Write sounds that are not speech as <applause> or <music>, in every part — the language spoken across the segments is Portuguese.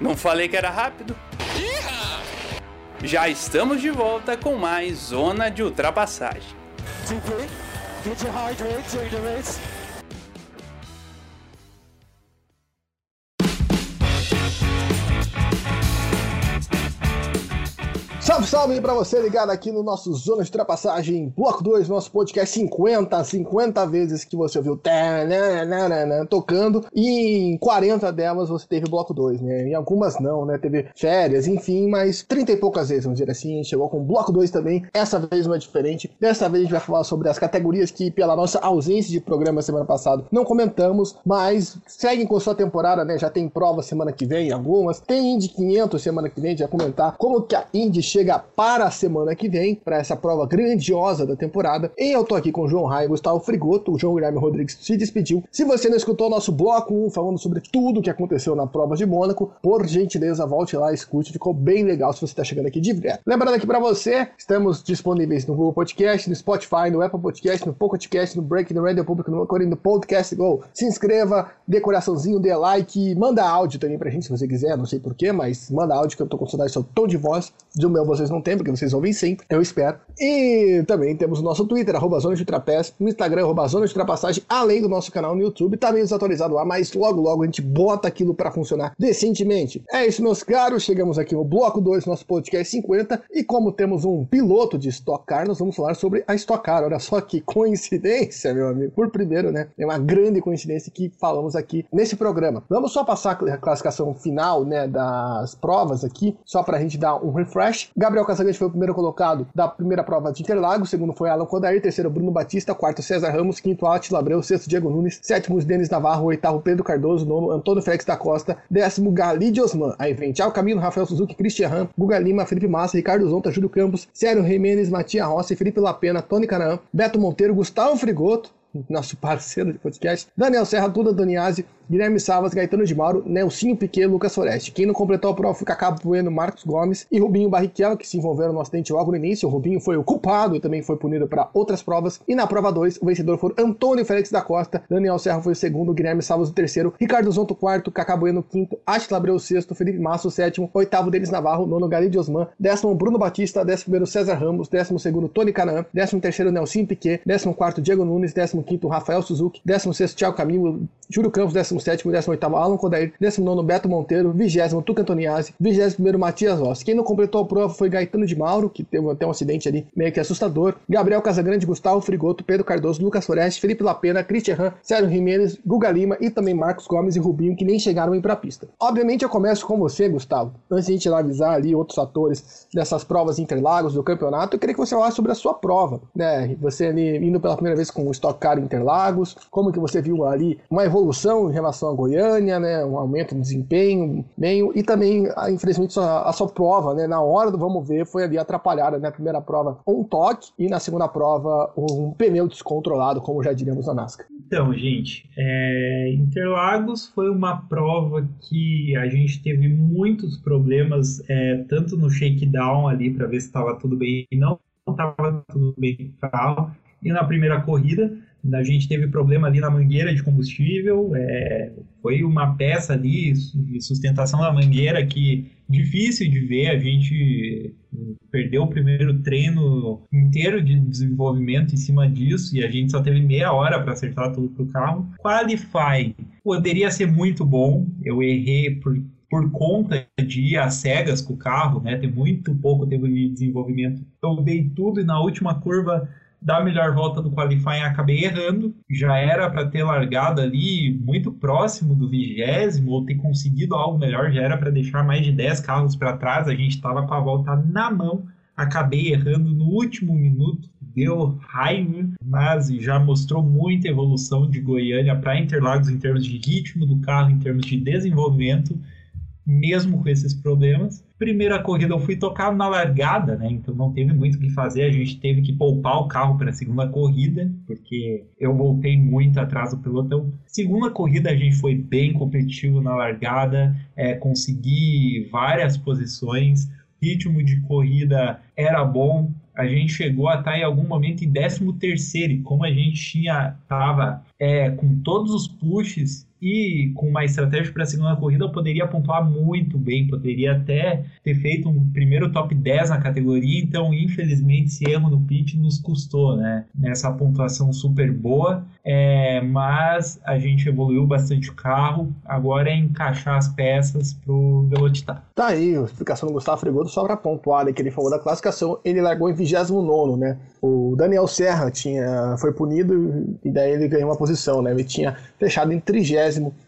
Não falei que era rápido? Já estamos de volta com mais Zona de Ultrapassagem. Salve, salve para você ligado aqui no nosso Zona de Ultrapassagem, Bloco 2, nosso podcast 50, 50 vezes que você ouviu tocando, e em 40 delas você teve Bloco 2, né? Em algumas não, né? Teve férias, enfim, mas 30 e poucas vezes, vamos dizer assim, chegou com Bloco 2 também. Essa vez não é diferente. Dessa vez a gente vai falar sobre as categorias que, pela nossa ausência de programa semana passada, não comentamos, mas seguem com sua temporada, né? Já tem prova semana que vem, algumas. Tem Indy 500 semana que vem, já comentar como que a Indy chega para a semana que vem, para essa prova grandiosa da temporada. E eu tô aqui com o João Raio e Gustavo Frigoto. O João Guilherme Rodrigues se despediu. Se você não escutou o nosso bloco 1 falando sobre tudo que aconteceu na prova de Mônaco, por gentileza, volte lá escute. Ficou bem legal se você está chegando aqui de direto. Lembrando aqui para você, estamos disponíveis no Google Podcast, no Spotify, no Apple Podcast, no Pocket Cast, no Break, no Radio Public, no Anchor no Podcast Go. Se inscreva, dê coraçãozinho, dê like, manda áudio também pra gente se você quiser, não sei porquê, mas manda áudio que eu tô com saudade do seu tom de voz. De meu vocês não têm, porque vocês ouvem sempre, eu espero. E também temos o nosso Twitter, arroba Zona de Trapézio, no Instagram, arroba Zona de Ultrapassagem, além do nosso canal no YouTube, tá meio desatualizado lá, mas logo logo a gente bota aquilo para funcionar decentemente. É isso, meus caros, chegamos aqui no bloco 2 nosso podcast 50, e como temos um piloto de Stock Car, nós vamos falar sobre a Stock Car. Olha só que coincidência, meu amigo. Por primeiro, né, é uma grande coincidência que falamos aqui nesse programa. Vamos só passar a classificação final, né, das provas aqui, só pra gente dar um refresh. Gabriel Casagrande foi o primeiro colocado da primeira prova de Interlagos, segundo foi Alan Kodair, terceiro Bruno Batista, quarto César Ramos, quinto Atila Abreu, sexto Diego Nunes, sétimo Denis Navarro, oitavo Pedro Cardoso, nono Antônio Félix da Costa, décimo Galide Osman, aí vem Tchau Camilo, Rafael Suzuki, Christian Ram, Guga Lima, Felipe Massa, Ricardo Zonta, Júlio Campos, Sérgio Jimenez, Matias Rossi, Felipe Lapena, Tony Canaã, Beto Monteiro, Gustavo Frigoto, nosso <laughs> parceiro de podcast, Daniel Serra, Duda Doniazzi, Guilherme Savas, Gaetano de Mauro, Nelsinho Piquet, Lucas Foreste. Quem não completou a prova foi Cacá Bueno, Marcos Gomes e Rubinho Barrichello, que se envolveram no acidente logo no início. O Rubinho foi o culpado e também foi punido para outras provas. E na prova 2, o vencedor foi Antônio Félix da Costa, Daniel Serra foi o segundo, Guilherme Savas o terceiro, Ricardo Zonto quarto, Cacá Bueno o quinto, Atila Abreu o sexto, Felipe Massa o sétimo, oitavo Denis Navarro, nono Galide Osman, décimo Bruno Batista, décimo primeiro César Ramos, décimo segundo Tony Canaan, décimo terceiro Nelsinho Piquet, décimo quarto Diego Nunes, décimo quinto Rafael Suzuki, décimo sexto Thiago Camilo, Júlio Campos, décimo sétimo, décimo oitavo Alan Kodair, 19 Beto Monteiro, 20 Tuca Antoniazzi, 21 Matias Rossi. Quem não completou a prova foi Gaetano de Mauro, que teve até um acidente ali meio que assustador, Gabriel Casagrande, Gustavo Frigoto, Pedro Cardoso, Lucas Foreste, Felipe Lapena, Christian Han, Sérgio Jimenez, Guga Lima e também Marcos Gomes e Rubinho, que nem chegaram a ir pra pista. Obviamente eu começo com você, Gustavo. Antes de a gente avisar ali outros atores dessas provas Interlagos do campeonato, eu queria que você falasse sobre a sua prova, né? Você ali indo pela primeira vez com o Stock Car Interlagos, como que você viu ali uma evolução em relação à Goiânia, né? Um aumento rendimento, desempenho, meio, e também, ah, infelizmente, a, a sua prova, né, na hora do vamos ver, foi ali atrapalhada, né, primeira prova um toque e na segunda prova um pneu descontrolado, como já diríamos na NASCAR. Então, gente, é, Interlagos foi uma prova que a gente teve muitos problemas, é, tanto no shakedown ali para ver se estava tudo bem e não estava tudo bem no carro, e na primeira corrida a gente teve problema ali na mangueira de combustível, é, foi uma peça ali de sustentação da mangueira que difícil de ver, a gente perdeu o primeiro treino inteiro de desenvolvimento em cima disso e a gente só teve meia hora para acertar tudo pro carro. Qualify poderia ser muito bom, eu errei por por conta de ir às cegas com o carro, né, ter muito pouco tempo de desenvolvimento. Eu dei tudo e na última curva da melhor volta do qualifying acabei errando. Já era para ter largado ali muito próximo do vigésimo ou ter conseguido algo melhor, já era para deixar mais de 10 carros para trás. A gente estava com a volta na mão. Acabei errando no último minuto, deu raiva, mas já mostrou muita evolução de Goiânia para Interlagos em termos de ritmo do carro, em termos de desenvolvimento mesmo com esses problemas. Primeira corrida eu fui tocado na largada, né? Então não teve muito o que fazer. A gente teve que poupar o carro para a segunda corrida, porque eu voltei muito atrás do pelotão. Segunda corrida a gente foi bem competitivo na largada, é, consegui várias posições. Ritmo de corrida era bom, a gente chegou a estar em algum momento em 13 terceiro, e como a gente tinha tava é, com todos os pushes e com uma estratégia para a segunda corrida poderia pontuar muito bem, poderia até ter feito um primeiro top 10 na categoria, então infelizmente esse erro no pit nos custou, né? Nessa pontuação super boa, é, mas a gente evoluiu bastante o carro, agora é encaixar as peças pro Velocitar. Tá aí, a explicação do Gustavo Fregoso só para pontuar que ele falou da classificação, ele largou em 29 né? O Daniel Serra tinha, foi punido e daí ele ganhou uma posição, né? Ele tinha fechado em 30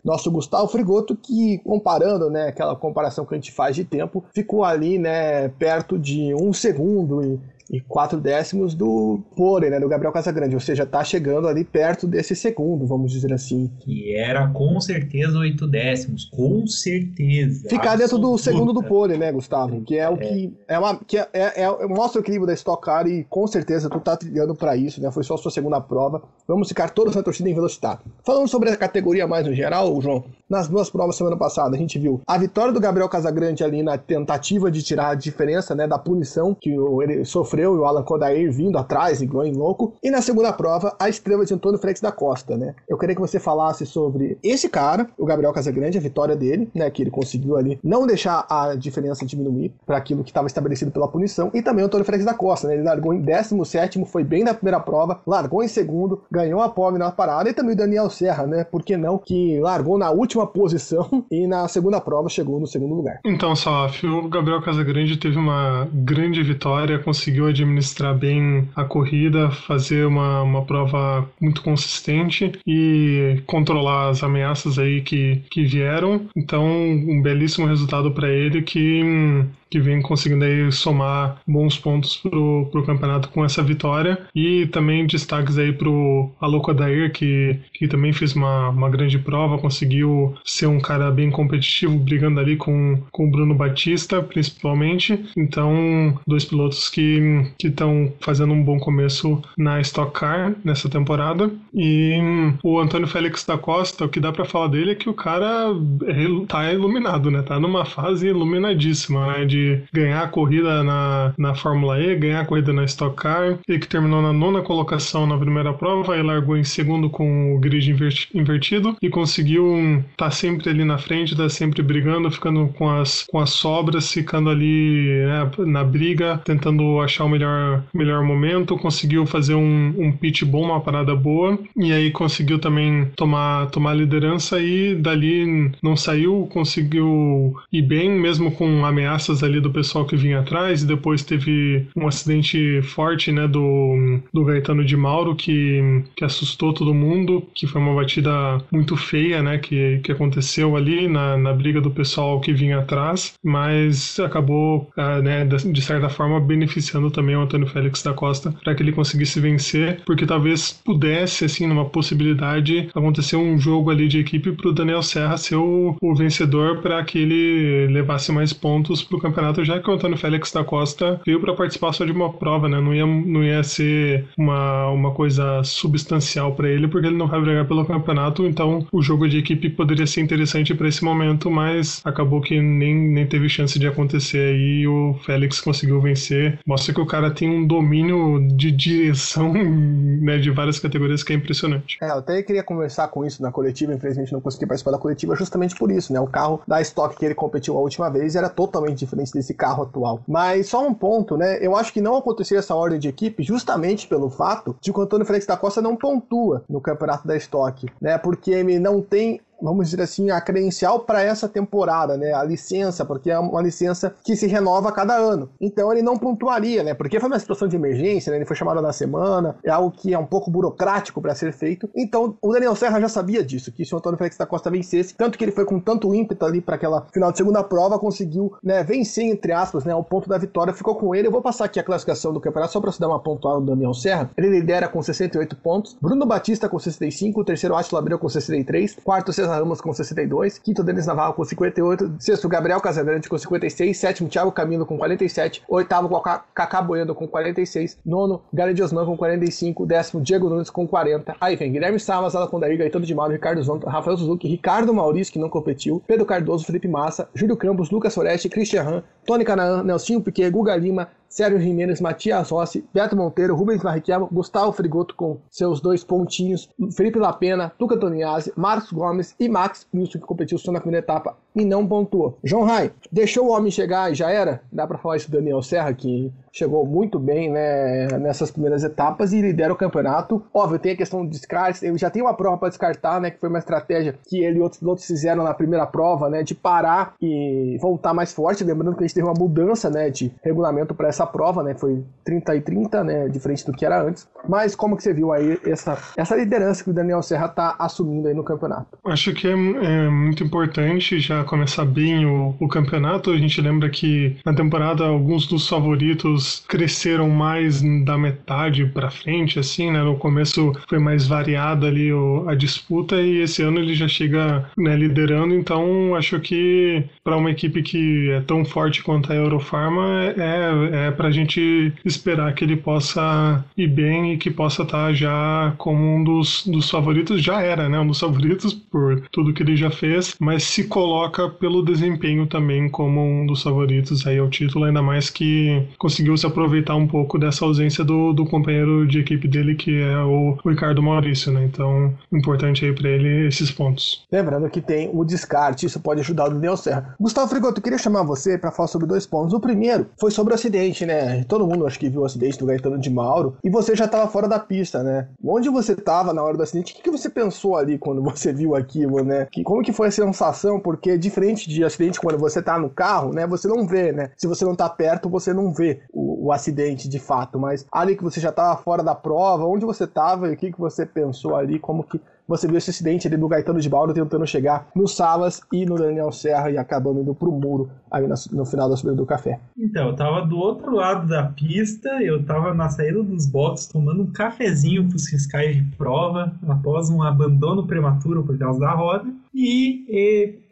nosso Gustavo Frigoto, que comparando, né, aquela comparação que a gente faz de tempo, ficou ali, né, perto de um segundo e e quatro décimos do Pore, né, do Gabriel Casagrande, ou seja, está chegando ali perto desse segundo, vamos dizer assim. Que era com certeza oito décimos, com certeza. Ficar dentro do segundo do Pore, né, Gustavo? Que é o é. que é uma que é, é, é, mostra o equilíbrio da Stock Car e com certeza tu tá trilhando para isso, né? Foi só a sua segunda prova. Vamos ficar todos na torcida em velocidade. Falando sobre a categoria mais no geral, João, nas duas provas semana passada a gente viu a vitória do Gabriel Casagrande ali na tentativa de tirar a diferença, né, da punição que ele sofreu sofreu e o Alan Kodair vindo atrás, igual em louco. E na segunda prova, a estrela de Antônio Félix da Costa, né? Eu queria que você falasse sobre esse cara, o Gabriel Casagrande, a vitória dele, né? Que ele conseguiu ali não deixar a diferença diminuir para aquilo que estava estabelecido pela punição. E também o Antônio Félix da Costa, né? Ele largou em 17, foi bem na primeira prova, largou em segundo, ganhou a pole na parada. E também o Daniel Serra, né? Por que não? Que largou na última posição <laughs> e na segunda prova chegou no segundo lugar. Então, Saf, o Gabriel Casagrande teve uma grande vitória, conseguiu administrar bem a corrida, fazer uma, uma prova muito consistente e controlar as ameaças aí que, que vieram. Então, um belíssimo resultado para ele que que vem conseguindo aí somar bons pontos pro, pro campeonato com essa vitória. E também destaques aí pro Aloko Dair, que, que também fez uma, uma grande prova, conseguiu ser um cara bem competitivo, brigando ali com, com o Bruno Batista, principalmente. Então, dois pilotos que estão fazendo um bom começo na Stock Car nessa temporada. E o Antônio Félix da Costa, o que dá para falar dele é que o cara é, tá iluminado, né? Tá numa fase iluminadíssima, né? De de ganhar a corrida na, na Fórmula E, ganhar a corrida na Stock Car. Ele que terminou na nona colocação na primeira prova e largou em segundo com o grid invertido e conseguiu estar tá sempre ali na frente, tá sempre brigando, ficando com as, com as sobras, ficando ali né, na briga, tentando achar o melhor, melhor momento. Conseguiu fazer um, um pitch bom, uma parada boa e aí conseguiu também tomar, tomar liderança e dali não saiu, conseguiu ir bem, mesmo com ameaças ali do pessoal que vinha atrás, e depois teve um acidente forte, né, do, do Gaetano de Mauro, que, que assustou todo mundo, que foi uma batida muito feia, né, que, que aconteceu ali na, na briga do pessoal que vinha atrás, mas acabou, ah, né, de certa forma, beneficiando também o Antônio Félix da Costa para que ele conseguisse vencer, porque talvez pudesse, assim, numa possibilidade, acontecer um jogo ali de equipe para o Daniel Serra ser o, o vencedor para que ele levasse mais pontos para o campeonato campeonato, já que o Antônio Félix da Costa veio para participar só de uma prova, né? Não ia, não ia ser uma, uma coisa substancial para ele, porque ele não vai brigar pelo campeonato, então o jogo de equipe poderia ser interessante para esse momento, mas acabou que nem, nem teve chance de acontecer aí o Félix conseguiu vencer. Mostra que o cara tem um domínio de direção <laughs> né, de várias categorias que é impressionante. É, eu até queria conversar com isso na coletiva, infelizmente não consegui participar da coletiva justamente por isso, né? O carro da Stock que ele competiu a última vez era totalmente diferente desse carro atual. Mas só um ponto, né? Eu acho que não aconteceu essa ordem de equipe justamente pelo fato de que o Antônio Félix da Costa não pontua no campeonato da Stock, né? Porque ele não tem vamos dizer assim, a credencial para essa temporada, né? A licença, porque é uma licença que se renova a cada ano. Então ele não pontuaria, né? Porque foi uma situação de emergência, né? Ele foi chamado na semana, é algo que é um pouco burocrático para ser feito. Então o Daniel Serra já sabia disso, que se o Antônio Félix da Costa vencesse, tanto que ele foi com tanto ímpeto ali para aquela final de segunda prova, conseguiu, né, vencer entre aspas, né, o ponto da vitória, ficou com ele. Eu vou passar aqui a classificação do campeonato só para você dar uma pontuada do Daniel Serra. Ele lidera com 68 pontos, Bruno Batista com 65, o terceiro Átila Abreu com 63, quarto César Ramos com 62, quinto Denis Navarro com 58, sexto Gabriel Casagrande com 56, sétimo Thiago Camilo com 47, oitavo Cacá Bueno com 46, nono Gary de Osman com 45, décimo Diego Nunes com 40, aí vem Guilherme Salmas, Alacondair, Gaetano de Mauro, Ricardo Zonta, Rafael Suzuki, Ricardo Maurício que não competiu, Pedro Cardoso, Felipe Massa, Júlio Campos, Lucas Foreste, Christian Han, Tony Canaan, Nelsinho Piquet, Guga Lima, Sérgio Jimenez, Matias Rossi, Beto Monteiro, Rubens Barrichello, Gustavo Frigoto com seus dois pontinhos, Felipe Lapena, Tuca Toniazzi, Marcos Gomes e Max Wilson, que competiu só na primeira etapa e não pontuou. João Rai, deixou o homem chegar e já era? Dá para falar isso do Daniel Serra, que chegou muito bem né, nessas primeiras etapas e lidera o campeonato. Óbvio, tem a questão do descarte, ele já tem uma prova para descartar, né, que foi uma estratégia que ele e outros pilotos fizeram na primeira prova, né, de parar e voltar mais forte, lembrando que a gente teve uma mudança, né, de regulamento para essa prova, né, foi 30 e 30, né, diferente do que era antes. Mas como que você viu aí essa, essa liderança que o Daniel Serra está assumindo aí no campeonato? Acho que é, é muito importante já começar bem o, o campeonato. A gente lembra que na temporada alguns dos favoritos cresceram mais da metade para frente, assim, né? No começo foi mais variada ali o, a disputa e esse ano ele já chega né, liderando. Então acho que para uma equipe que é tão forte quanto a Eurofarma é, é para a gente esperar que ele possa ir bem e que possa estar tá já como um dos, dos favoritos. Já era, né? Um dos favoritos por tudo que ele já fez, mas se coloca pelo desempenho também como um dos favoritos aí ao título, ainda mais que conseguiu se aproveitar um pouco dessa ausência do, do companheiro de equipe dele, que é o, Ricardo Maurício, né? Então, importante aí para ele esses pontos. Lembrando que tem o descarte, isso pode ajudar o Daniel Serra. Gustavo Frigoto, eu queria chamar você para falar sobre dois pontos. O primeiro foi sobre o acidente, né? Todo mundo acho que viu o acidente do Gaetano de Mauro e você já estava fora da pista, né? Onde você estava na hora do acidente? O que, que você pensou ali quando você viu né? Que, como que foi a sensação? Porque diferente de acidente quando você tá no carro, né? Você não vê, né? Se você não tá perto, você não vê o, o, acidente de fato, mas ali que você já estava fora da prova, onde você estava e o que, que você pensou ali, como que você viu esse acidente ali do Gaetano de Baldo tentando chegar no Salas e no Daniel Serra e acabando indo pro muro aí no, final da subida do café. Então, eu tava do outro lado da pista, eu tava na saída dos boxes tomando um cafezinho pros fiscais de prova após um abandono prematuro por causa da roda. E,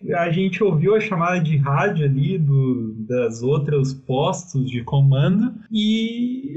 e, a gente ouviu a chamada de rádio ali do, das outros postos de comando e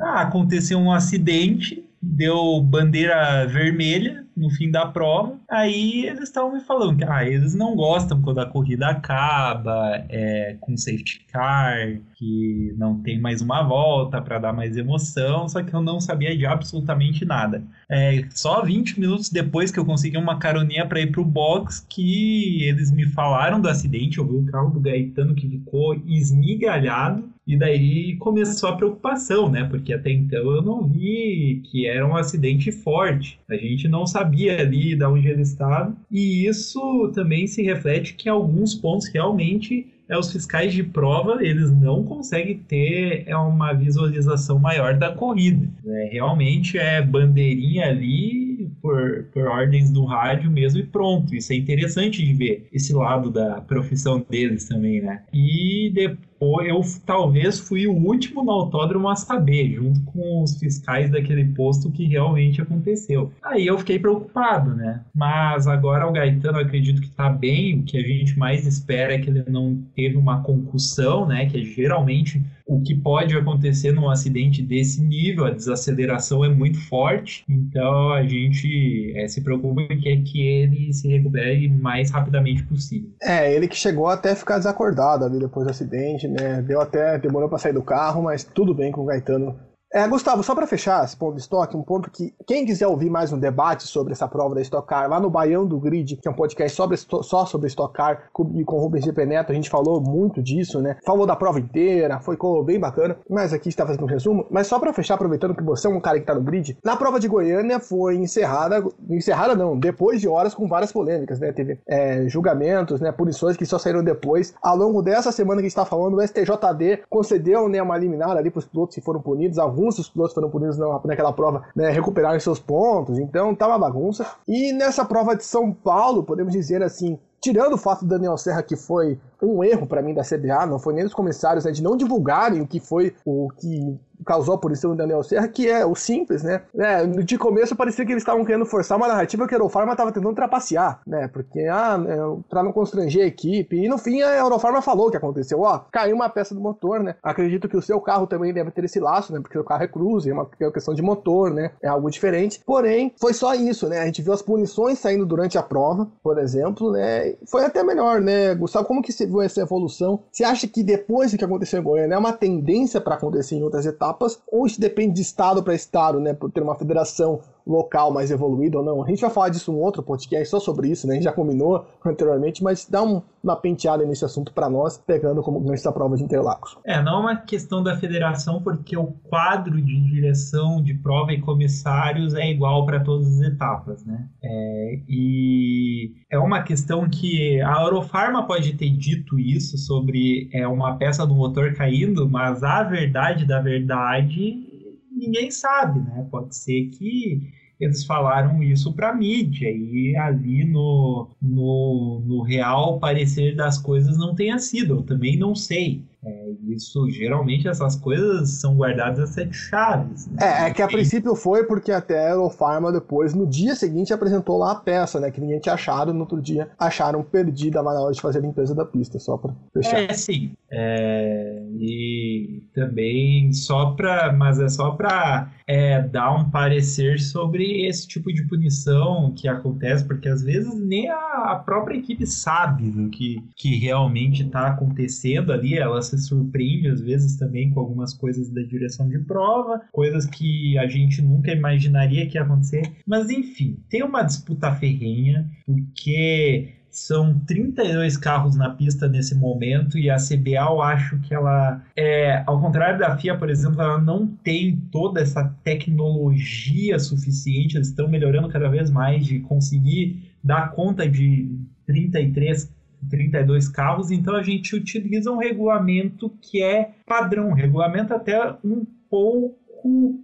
ah, aconteceu um acidente, deu bandeira vermelha no fim da prova. Aí eles estavam me falando que ah, eles não gostam quando a corrida acaba, é, com safety car, que não tem mais uma volta para dar mais emoção, só que eu não sabia de absolutamente nada. É, só 20 minutos depois que eu consegui uma caroninha para ir pro box que eles me falaram do acidente, eu vi o carro do Gaetano que ficou esmigalhado e daí começou a preocupação, né? Porque até então eu não vi que era um acidente forte. A gente não sabia ali de onde ele estava. E isso também se reflete que em alguns pontos realmente é, os fiscais de prova eles não conseguem ter é, uma visualização maior da corrida. Né? Realmente é bandeirinha ali por, por ordens do rádio mesmo e pronto. Isso é interessante de ver esse lado da profissão deles também, né? E depois eu talvez fui o último no autódromo a saber, junto com os fiscais daquele posto, que realmente aconteceu. Aí eu fiquei preocupado, né? Mas agora o Gaetano, acredito que tá bem. O que a gente mais espera é que ele não teve uma concussão, né? Que é geralmente o que pode acontecer num acidente desse nível, a desaceleração é muito forte, então a gente é, se preocupa é que ele se recupere o mais rapidamente possível. É, ele que chegou até ficar desacordado ali depois do acidente, né? Deu até, demorou para sair do carro, mas tudo bem com o Gaetano é, Gustavo, só para fechar esse ponto de estoque, um ponto que quem quiser ouvir mais um debate sobre essa prova da Stock Car, lá no Baião do Grid, que é um podcast sobre, só sobre Stock Car, e com o Rubens GP Neto, a gente falou muito disso, né? Falou da prova inteira, foi bem bacana, mas aqui está fazendo um resumo. Mas só para fechar, aproveitando que você é um cara que tá no grid, na prova de Goiânia foi encerrada, encerrada não, depois de horas com várias polêmicas, né? Teve é, julgamentos, né? Punições que só saíram depois. Ao longo dessa semana que está falando, o STJD concedeu né, uma liminar ali para os pilotos que foram punidos, alguns alguns dos pilotos foram punidos naquela prova, né, recuperaram seus pontos, então tá uma bagunça. E nessa prova de São Paulo, podemos dizer assim, tirando o fato do Daniel Serra que foi um erro para mim da CBA, não foi nem dos comissários, né, de não divulgarem o que foi o que causou a punição do Daniel Serra, que é o simples, né? É, de começo parecia que eles estavam querendo forçar uma narrativa que a Eurofarma estava tentando trapacear, né? Porque, ah, é, pra não constranger a equipe. E no fim a Eurofarma falou o que aconteceu. Ó, caiu uma peça do motor, né? Acredito que o seu carro também deve ter esse laço, né? Porque o carro é cruze, é uma, é uma questão de motor, né? É algo diferente. Porém, foi só isso, né? A gente viu as punições saindo durante a prova, por exemplo, né? Foi até melhor, né? Gustavo, como que você possível essa evolução? Você acha que depois do que aconteceu em Goiânia é uma tendência para acontecer em outras etapas? Ou isso depende de estado para estado, né? Por ter uma federação local mais evoluído ou não. A gente vai falar disso em um outro podcast só sobre isso, né? A gente já combinou anteriormente, mas dá um, uma penteada nesse assunto para nós, pegando como gancho da prova de Interlagos. É, não é uma questão da federação, porque o quadro de direção de prova e comissários é igual para todas as etapas, né? É, e é uma questão que a Eurofarma pode ter dito isso sobre é, uma peça do motor caindo, mas a verdade da verdade ninguém sabe, né? Pode ser que eles falaram isso para mídia e ali no, no, no real parecer das coisas não tenha sido. Eu também não sei. É, isso, geralmente, essas coisas são guardadas a sete chaves. Né? É, é que a princípio foi porque até a Eurofarma depois, no dia seguinte, apresentou lá a peça, né? Que ninguém tinha achado, no outro dia acharam perdida na hora de fazer a limpeza da pista, só pra fechar. É, sim. É, e também só pra. Mas é só pra é, dar um parecer sobre esse tipo de punição que acontece, porque às vezes nem a, a própria equipe sabe do que, que realmente está acontecendo ali, elas se surpreende às vezes também com algumas coisas da direção de prova, coisas que a gente nunca imaginaria que ia acontecer. Mas enfim, tem uma disputa ferrenha, porque são 32 carros na pista nesse momento e a CBA eu acho que ela é, ao contrário da FIA, por exemplo, ela não tem toda essa tecnologia suficiente, eles estão melhorando cada vez mais de conseguir dar conta de 33 32 carros, então a gente utiliza um regulamento que é padrão, um regulamento até um pouco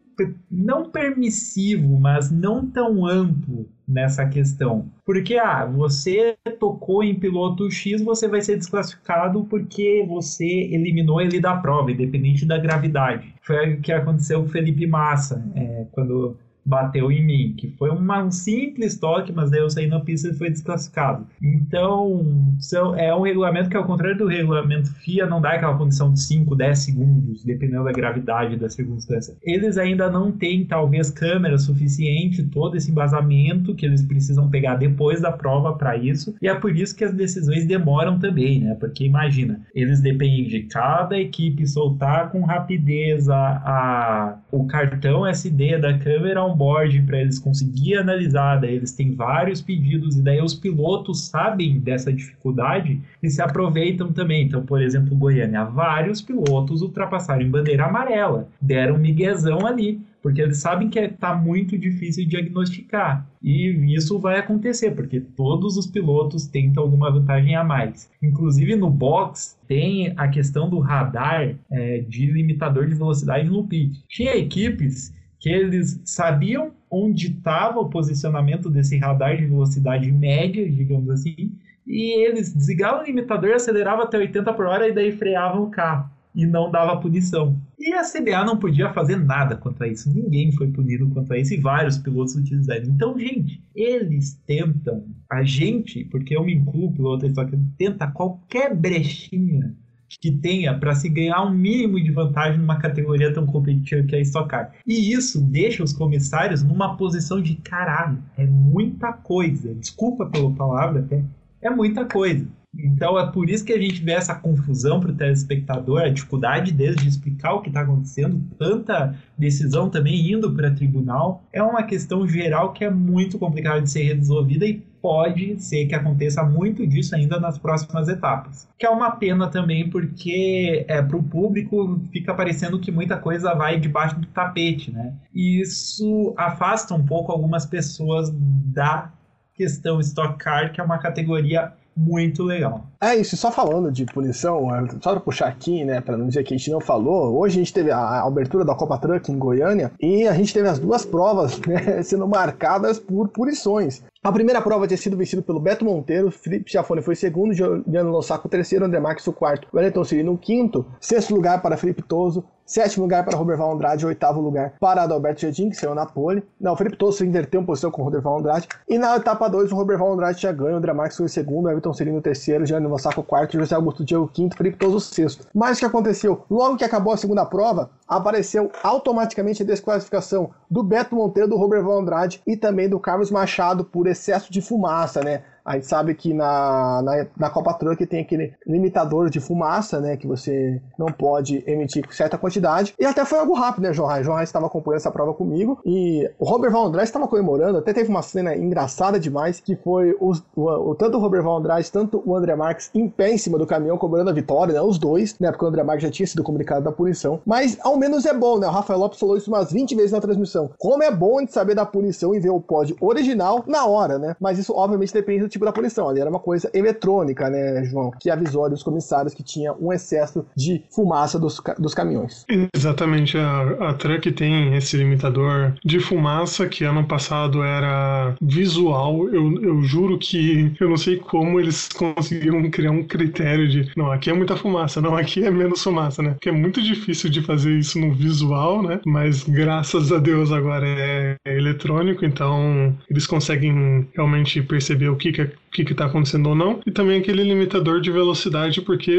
não permissivo, mas não tão amplo nessa questão. Porque, ah, você tocou em piloto X, você vai ser desclassificado porque você eliminou ele da prova, independente da gravidade. Foi o que aconteceu com o Felipe Massa, é, quando bateu em mim, que foi uma, um simples toque, mas daí eu saí na pista e foi desclassificado. Então, são, é um regulamento que, ao contrário do regulamento FIA, não dá aquela punição de 5, 10 segundos, dependendo da gravidade da circunstância. Eles ainda não têm, talvez, câmera suficiente, todo esse embasamento que eles precisam pegar depois da prova para isso, e é por isso que as decisões demoram também, né? Porque imagina, eles dependem de cada equipe soltar com rapidez a, a o cartão SD da câmera on-board para eles conseguir analisar, daí eles têm vários pedidos e daí os pilotos sabem dessa dificuldade e se aproveitam também. Então, por exemplo, Goiânia, vários pilotos ultrapassaram em bandeira amarela, deram um miguezão ali, porque eles sabem que está muito difícil diagnosticar. E isso vai acontecer, porque todos os pilotos tentam alguma vantagem a mais. Inclusive no box tem a questão do radar é, de limitador de velocidade no pit. Tinha equipes que eles sabiam onde estava o posicionamento desse radar de velocidade média, digamos assim, e eles desligavam o limitador, aceleravam até 80 por hora e daí freavam o carro e não dava punição. E a CBA não podia fazer nada contra isso. Ninguém foi punido contra isso e vários pilotos utilizaram. Então, gente, eles tentam, a gente, porque eu me incluo piloto, só que tenta qualquer brechinha que tenha para se ganhar um mínimo de vantagem numa categoria tão competitiva que é a Stock Car. E isso deixa os comissários numa posição de caralho, é muita coisa. Desculpa pela palavra até, é muita coisa. Então é por isso que a gente vê essa confusão para o telespectador, a dificuldade deles de explicar o que está acontecendo, tanta decisão também indo para tribunal. É uma questão geral que é muito complicada de ser resolvida e pode ser que aconteça muito disso ainda nas próximas etapas. Que é uma pena também, porque é, para o público fica parecendo que muita coisa vai debaixo do tapete, né? E isso afasta um pouco algumas pessoas da questão Stock Car, que é uma categoria muito legal. É isso, só falando de punição, é, só pra puxar aqui, né, pra não dizer que a gente não falou, hoje a gente teve a abertura da Copa Truck em Goiânia e a gente teve as duas provas <laughs> né, sendo marcadas por punições. A primeira prova tinha sido vencida pelo Beto Monteiro, Felipe Chafone foi segundo, Gianni Lossaco terceiro, André Marques o quarto, Wellington Cirino o quinto, sexto lugar para Felipe Toso, Sétimo lugar para Roberval Andrade, oitavo lugar para Adalberto Jardim, que saiu na pole. Não, o Felipe Tosso inverteu posição com o Roberval Andrade. E na etapa 2, o Roberval Andrade já ganha, o André Marques foi segundo, Everton Serino o terceiro, Gianni Lossaco o quarto, José Augusto Diego o quinto, Felipe Tosso o sexto. Mas o que aconteceu? Logo que acabou a segunda prova, apareceu automaticamente a desclassificação do Beto Monteiro, do Roberval Andrade e também do Carlos Machado por excesso de fumaça, né? A gente sabe que na, na, na Copa Truck tem aquele limitador de fumaça, né? Que você não pode emitir certa quantidade. E até foi algo rápido, né, João? João Reis estava acompanhando essa prova comigo e o Robert Van Andrade estava comemorando, até teve uma cena engraçada demais, que foi o, o, tanto o Robert Van Andrade, tanto o André Marques em pé em cima do caminhão comemorando a vitória, né? Os dois, né? Porque o André Marques já tinha sido comunicado da punição. Mas ao menos é bom, né? O Rafael Lopes falou isso umas 20 vezes na transmissão. Como é bom gente saber da punição e ver o pódio original na hora, né? Mas isso obviamente depende do tipo da punição. Ali era uma coisa eletrônica, né, João? Que avisou os comissários que tinha um excesso de fumaça dos, dos caminhões. Exatamente. A, a Truck tem esse limitador de fumaça que ano passado era visual. Eu, eu juro que eu não sei como eles conseguiram criar um critério de não, aqui é muita fumaça, não, aqui é menos fumaça, né? Porque é muito difícil de fazer isso no visual, né? Mas graças a Deus agora é, é eletrônico, então eles conseguem realmente perceber o que, que o que está acontecendo ou não, e também aquele limitador de velocidade, porque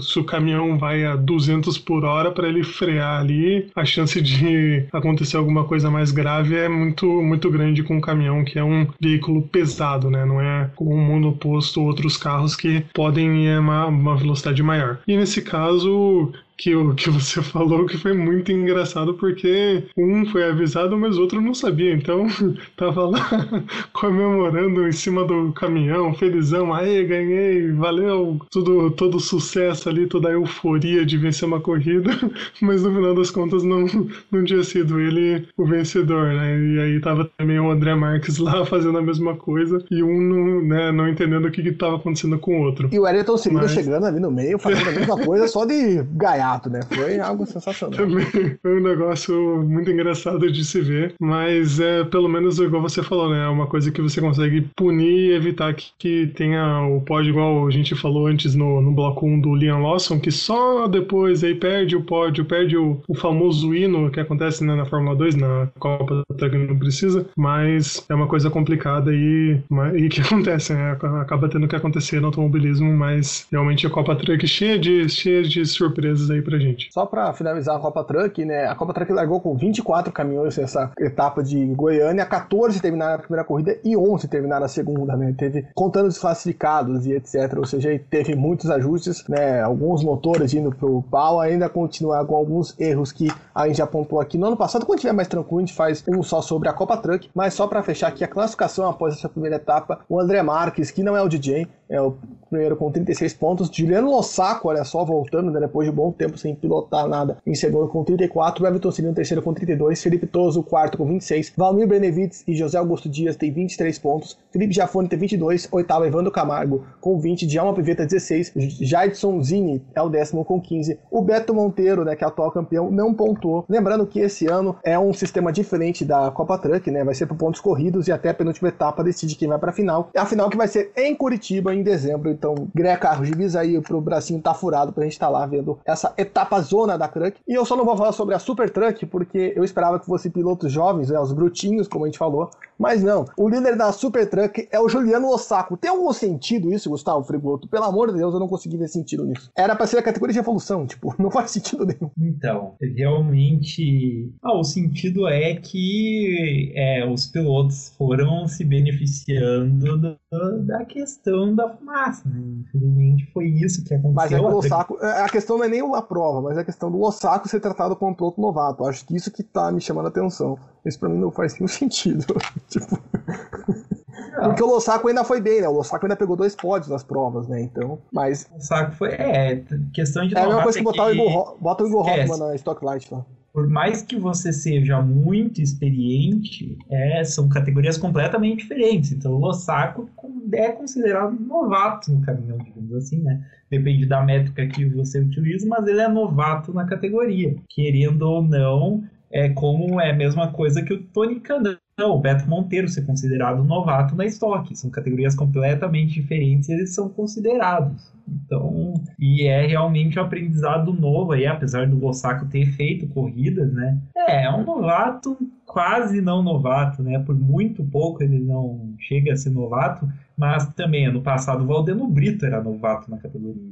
se o caminhão vai a 200 por hora para ele frear ali, a chance de acontecer alguma coisa mais grave é muito, muito grande com um caminhão que é um veículo pesado, né? Não é como um mundo oposto outros carros que podem ir a uma, uma velocidade maior. E nesse caso, que, o, que você <laughs> falou que foi muito engraçado porque um foi avisado, mas o outro não sabia. Então <laughs> tava lá <laughs> comemorando em cima do caminhão, felizão, aí ganhei, valeu, tudo, todo sucesso ali, toda a euforia de vencer uma corrida, mas no final das contas não, não tinha sido ele o vencedor, né? E aí tava também o André Marques lá fazendo a mesma coisa e um não, né, não entendendo o que, que tava acontecendo com o outro. E o Ayrton Senna mas... chegando ali no meio, fazendo a mesma coisa só de gaiar né? Foi algo sensacional. Também foi um negócio muito engraçado de se ver, mas é pelo menos igual você falou, né? É uma coisa que você consegue punir e evitar que, que tenha o pódio, igual a gente falou antes no, no bloco 1 do Liam Lawson, que só depois aí perde o pódio, perde o, o famoso hino que acontece né, na Fórmula 2, na Copa até que não precisa, mas é uma coisa complicada e, e que <laughs> acontece, né? Acaba tendo que acontecer no automobilismo, mas realmente a Copa Truck cheia de, cheia de surpresas aí pra gente. Só pra finalizar a Copa Truck, né? A Copa Truck largou com 24 caminhões nessa etapa de Goiânia, 14 terminaram a primeira corrida e 11 terminaram a segunda, né? Teve contando os classificados e etc. Ou seja, teve muitos ajustes, né? Alguns motores indo pro pau, ainda continuar com alguns erros que a gente apontou aqui no ano passado. Quando tiver mais tranquilo, a gente faz um só sobre a Copa Truck, mas só para fechar aqui a classificação após essa primeira etapa, o André Marques, que não é o DJ, é o primeiro com 36 pontos. Juliano Lossaco, olha só, voltando né, depois de bom tempo sem pilotar nada, em segundo com 34. Everton Cirino, terceiro com 32. Felipe Toso, quarto com 26. Valmir Benevides e José Augusto Dias têm 23 pontos. Felipe Jafone tem 22. Oitavo, Evandro Camargo com 20. Djalma Piveta, 16. Jadson Zini é o décimo com 15. O Beto Monteiro, né, que é atual campeão, não pontuou. Lembrando que esse ano é um sistema diferente da Copa Truck, né? Vai ser por pontos corridos e até a penúltima etapa decide quem vai para a final. A final que vai ser em Curitiba, em em dezembro. Então, Greia Carros, divisa aí pro bracinho tá furado pra gente estar tá lá vendo essa etapa zona da Truck. E eu só não vou falar sobre a Super Truck, porque eu esperava que fosse pilotos jovens, né, os brutinhos, como a gente falou. Mas não, o líder da Super Truck é o Juliano Osako. Tem algum sentido isso, Gustavo Frigoto? Pelo amor de Deus, eu não consegui ver sentido nisso. Era pra ser a categoria de evolução, tipo, <laughs> não faz sentido nenhum. Então, realmente. Ah, o sentido é que é, os pilotos foram se beneficiando do, da questão da fumaça. Né? Infelizmente foi isso que aconteceu. Mas é que o <laughs> Lossaco, é, a questão não é nem a prova, mas é a questão do Lossaco ser tratado como um piloto novato. Acho que isso que tá me chamando a atenção. Isso pra mim não faz nenhum <laughs> sentido. tipo. Porque o Lossaco ainda foi bem, né? O Lossaco ainda pegou dois pódios nas provas, né? Então, mas. O Lossaco foi. É, questão de. É a mesma coisa que botar o Igor, bota o Igor Hoffman na Stock Light lá por mais que você seja muito experiente, é, são categorias completamente diferentes. Então, o Lossaco é considerado novato no caminhão, digamos assim, né? Depende da métrica que você utiliza, mas ele é novato na categoria. Querendo ou não, é como é a mesma coisa que o Tony Canan, o Beto Monteiro ser considerado novato na estoque. São categorias completamente diferentes, eles são considerados. Então, e é realmente um aprendizado novo aí, apesar do Osaka ter feito corridas, né? É, é um novato, quase não novato, né? Por muito pouco ele não chega a ser novato, mas também ano passado o Valdeno Brito era novato na categoria.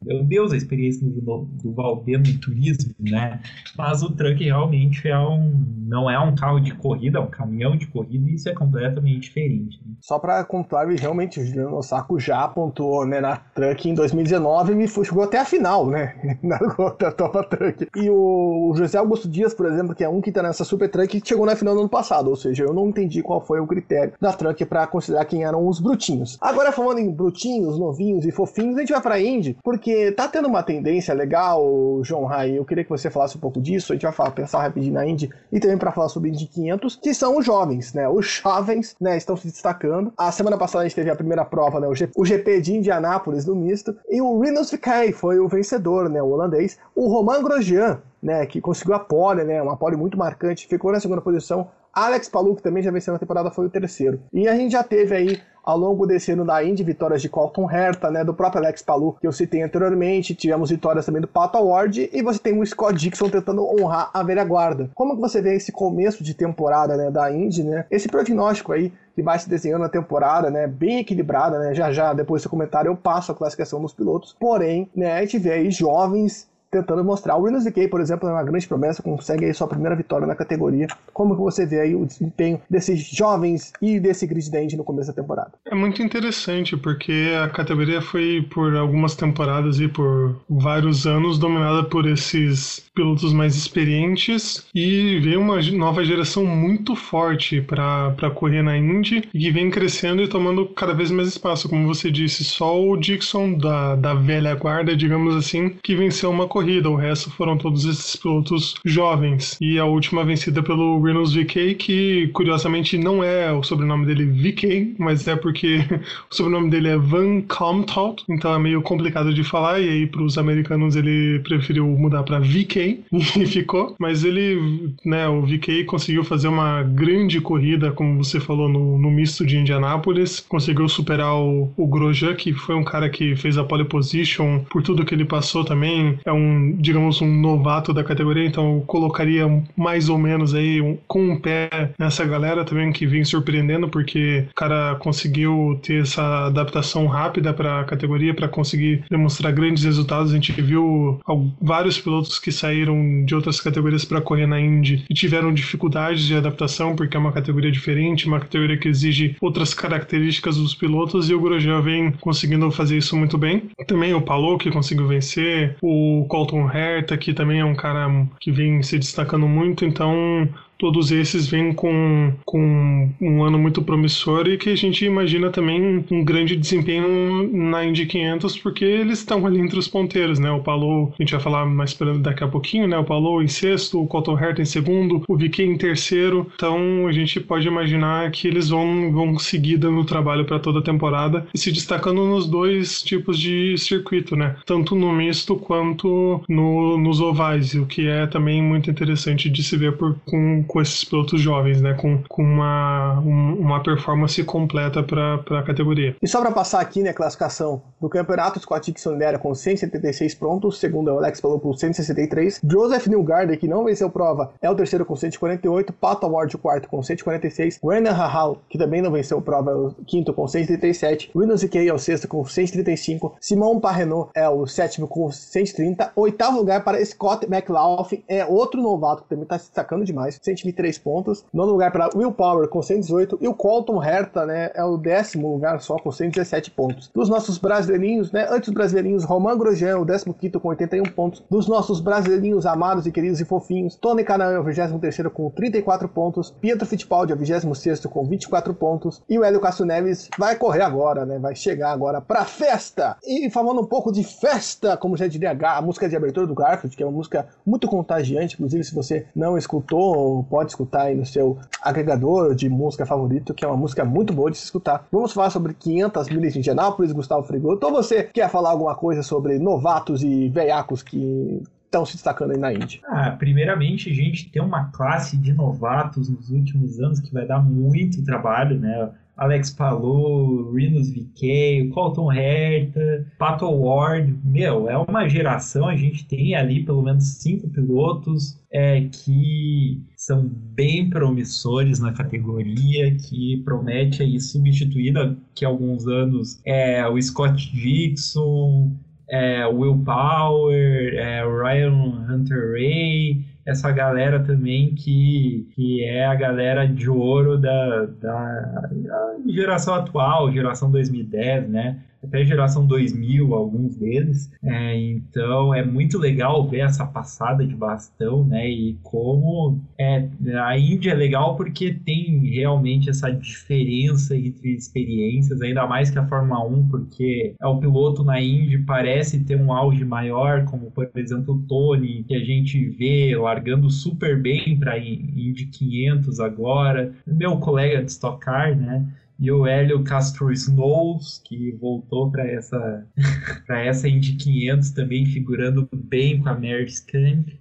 Meu Deus, a experiência do, do Valdeno em turismo, né? Mas o truck realmente é um, não é um carro de corrida, é um caminhão de corrida e isso é completamente diferente. Né? Só para contar, realmente, o Juliano Osako já apontou né, na truck em 2019 e chegou até a final, né? <laughs> Na da Topa Truck. E o José Augusto Dias, por exemplo, que é um que tá nessa Super Truck, chegou na final do ano passado, ou seja, eu não entendi qual foi o critério da Truck para considerar quem eram os brutinhos. Agora, falando em brutinhos, novinhos e fofinhos, a gente vai pra Indy, porque porque tá tendo uma tendência legal, João Rai, eu queria que você falasse um pouco disso, a gente vai falar, pensar rapidinho na Indy e também para falar sobre Indy 500, que são os jovens, né? Os jovens, né, estão se destacando. A semana passada a gente teve a primeira prova, né, o, GP de Indianápolis no misto, e o Rinus VK foi o vencedor, né, o holandês. O Romain Grosjean, né, que conseguiu a pole, né, uma pole muito marcante, ficou na segunda posição. Alex Palou, que também já venceu na temporada, foi o terceiro. E a gente já teve aí ao longo desse ano da Indy, vitórias de Colton Herta, né, do próprio Alex Palou, que eu citei anteriormente, tivemos vitórias também do Pato Award, e você tem o Scott Dixon tentando honrar a velha guarda. Como que você vê esse começo de temporada, né, da Indy, né, esse prognóstico aí que vai se desenhando na temporada, né, bem equilibrada, né, já já, depois do seu comentário eu passo a classificação dos pilotos, porém, né, a gente vê aí jovens tentando mostrar. O Williams DK, por exemplo, é uma grande promessa, consegue aí sua primeira vitória na categoria. Como que você vê aí o desempenho desses jovens e desse grid Indy no começo da temporada? É muito interessante, porque a categoria foi por algumas temporadas e por vários anos dominada por esses pilotos mais experientes e veio uma nova geração muito forte para correr na Indy e que vem crescendo e tomando cada vez mais espaço. Como você disse, só o Dixon da, da velha guarda, digamos assim, que venceu uma corrida. O resto foram todos esses pilotos jovens. E a última vencida pelo Reynolds VK, que curiosamente não é o sobrenome dele VK, mas é porque <laughs> o sobrenome dele é Van Comtout, então é meio complicado de falar. E aí, para os americanos, ele preferiu mudar para VK <laughs> e ficou. Mas ele, né, o VK conseguiu fazer uma grande corrida, como você falou, no, no misto de Indianápolis. Conseguiu superar o, o Grosjean, que foi um cara que fez a pole position por tudo que ele passou também. É um digamos, um novato da categoria, então eu colocaria mais ou menos aí um, com um pé nessa galera também que vem surpreendendo, porque o cara conseguiu ter essa adaptação rápida para a categoria, para conseguir demonstrar grandes resultados. A gente viu vários pilotos que saíram de outras categorias para correr na Indy e tiveram dificuldades de adaptação, porque é uma categoria diferente, uma categoria que exige outras características dos pilotos, e o Grosjean vem conseguindo fazer isso muito bem. Também o Palou, que conseguiu vencer, o Colton Herta, que também é um cara que vem se destacando muito, então todos esses vêm com, com um ano muito promissor e que a gente imagina também um grande desempenho na Indy 500 porque eles estão ali entre os ponteiros, né? O Palou, a gente vai falar mais daqui a pouquinho, né? O Palou em sexto, o Colton Herta em segundo, o VK em terceiro. Então a gente pode imaginar que eles vão, vão seguir dando trabalho para toda a temporada e se destacando nos dois tipos de circuito, né? Tanto no misto quanto no, nos ovais, o que é também muito interessante de se ver por, com com esses pilotos jovens, né? Com, com uma, um, uma performance completa para a categoria. E só para passar aqui, né, classificação do campeonato, Scott Dixon lidera com 176 pontos, segundo é o Alex Palou com 163, Joseph Newgarden, que não venceu prova, é o terceiro com 148, Pato Award o quarto com 146, Werner Rahal, que também não venceu prova, é o quinto com 137, Williams Ikei é o sexto com 135, Simon Parrenot é o sétimo com 130, oitavo lugar para Scott McLaughlin, é outro novato que também está se destacando demais, 123 pontos. Nono lugar para Will Power com 118 e o Colton Herta, né, é o décimo lugar só com 117 pontos. Dos nossos brasileirinhos, né, antes dos brasileirinhos, Roman Grosjean, o 15 com 81 pontos. Dos nossos brasileirinhos amados e queridos e fofinhos, Tony Canaan o 23 com 34 pontos, Pietro Fittipaldi o 26 com 24 pontos e o Hélio Castro Neves vai correr agora, né, vai chegar agora pra festa. E falando um pouco de festa, como já diria a música de abertura do Garfield, que é uma música muito contagiante, inclusive se você não escutou pode escutar aí no seu agregador de música favorito, que é uma música muito boa de se escutar. Vamos falar sobre 500 milhas de Indianápolis, Gustavo Frigoto. Ou você quer falar alguma coisa sobre novatos e veiacos que estão se destacando aí na Indy? Ah, primeiramente, a gente tem uma classe de novatos nos últimos anos que vai dar muito trabalho, né? Alex Palou, Rinus VK, Colton Herta, Pato Ward. Meu, é uma geração, a gente tem ali pelo menos cinco pilotos é, que são bem promissores na categoria, que promete aí substituir daqui a alguns anos é, o Scott Dixon, é, Will Power, é, Ryan Hunter Ray, essa galera também que, que é a galera de ouro da, da, da geração atual, geração 2010, né? Até geração 2000, alguns deles. É, então é muito legal ver essa passada de bastão, né? E como é, a Índia é legal porque tem realmente essa diferença entre experiências, ainda mais que a Fórmula 1, porque é o piloto na Indy parece ter um auge maior, como por exemplo o Tony, que a gente vê largando super bem para Indy 500 agora, meu colega de Stock Car, né? E o Hélio Castro Snows, que voltou para essa <laughs> para essa Indy 500 também figurando bem com a Mary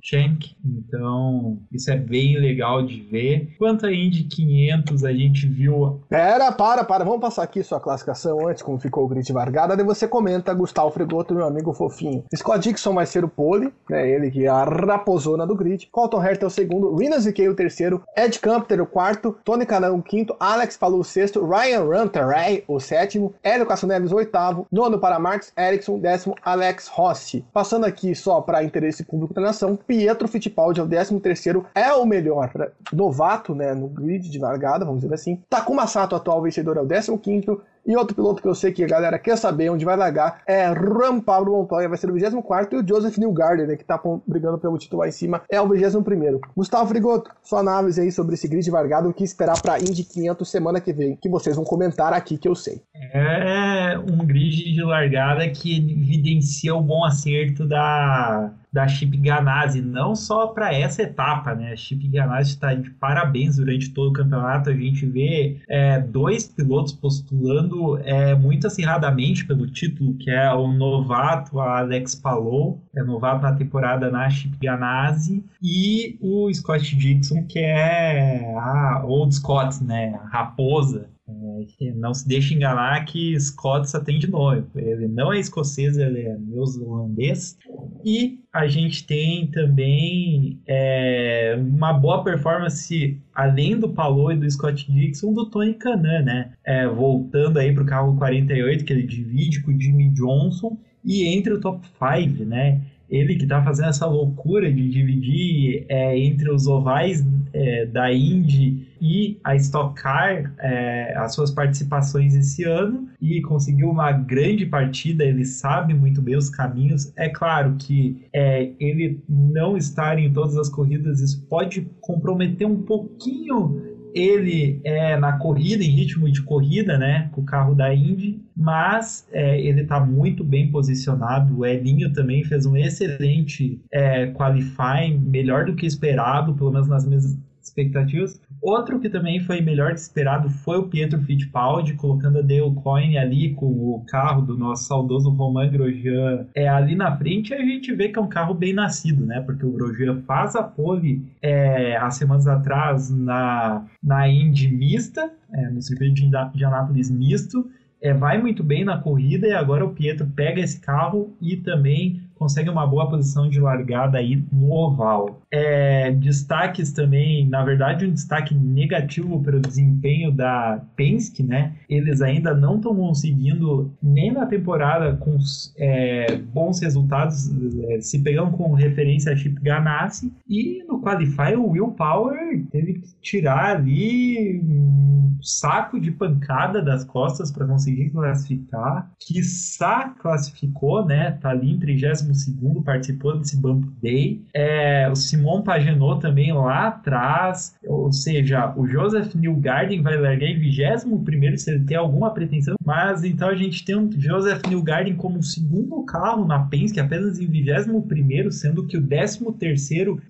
Shank. Então, isso é bem legal de ver. Quanto a Indy 500, a gente viu Pera, para, para, vamos passar aqui sua classificação antes como ficou o grid Vargada, daí você comenta Gustavo Fregoto, meu amigo fofinho. Scott Dixon vai ser o pole, né, ele que é a raposona do grid. Colton Herta é o segundo, Rinas Zikei o terceiro, Ed Campter o quarto, Tony Canan o quinto, Alex Palou o sexto, Ryan Ryan Runteray, o sétimo, Hélio Cassoneves, o oitavo, nono para Marcos Ericsson, décimo Alex Rossi. Passando aqui só para interesse público da nação, Pietro Fittipaldi é o décimo terceiro, é o melhor novato né, no grid de largada, vamos dizer assim. Takuma Sato, atual vencedor, é o décimo quinto, e outro piloto que eu sei que a galera quer saber onde vai largar é Ram Pablo Montoya, vai ser o 24 e o Joseph Newgarden, né, que tá brigando pelo título lá em cima, é o 21 Gustavo Frigoto, sua análise aí sobre esse grid largado, o que esperar para Indy 500 semana que vem, que vocês vão comentar aqui que eu sei. É um grid de largada que evidencia o bom acerto da da Chip Ganassi, não só para essa etapa, né? A Chip Ganassi está de parabéns durante todo o campeonato. A gente vê é, dois pilotos postulando é, muito acirradamente pelo título, que é o novato Alex Palou, é novato na temporada na Chip Ganassi, e o Scott Dixon, que é a Old Scott, né? A raposa não se deixe enganar que Scott só tem de novo. Ele não é escocês, ele é neozelandês. E a gente tem também é, uma boa performance, além do Palou e do Scott Dixon, do Tony Canan, né? É, voltando aí para o carro 48, que ele divide com o Jimmy Johnson, e entre o top 5, né? Ele que está fazendo essa loucura de dividir é, entre os ovais é, da Indy e a Stock Car é, as suas participações esse ano e conseguiu uma grande partida. Ele sabe muito bem os caminhos. É claro que é, ele não estar em todas as corridas isso pode comprometer um pouquinho ele é na corrida, em ritmo de corrida, né, com o carro da Indy, mas é, ele está muito bem posicionado. O Elinho também fez um excelente é, qualifying, melhor do que esperado, pelo menos nas minhas expectativas. Outro que também foi melhor que esperado foi o Pietro Fittipaldi, colocando a Dale Coyne ali com o carro do nosso saudoso Romain Grosjean é, ali na frente. a gente vê que é um carro bem nascido, né? Porque o Grosjean faz a pole é, há semanas atrás na, na Indy mista, é, no circuito de, Anápolis misto. É, vai muito bem na corrida e agora o Pietro pega esse carro e também consegue uma boa posição de largada aí no oval. É, destaques também, na verdade, um destaque negativo para o desempenho da Penske, né? Eles ainda não estão conseguindo, nem na temporada, com é, bons resultados, é, se pegando com referência a Chip Ganassi, e no Qualify o Will Power teve que tirar ali um saco de pancada das costas para conseguir classificar. Quiçá classificou, né? Tá ali em 30 segundo participou desse Bump Day. É, o Simon Pagenaud também lá atrás, ou seja, o Joseph Newgarden vai largar em 21 se ele tem alguma pretensão, mas então a gente tem o Joseph Newgarden como segundo carro na Penske, apenas em 21 sendo que o 13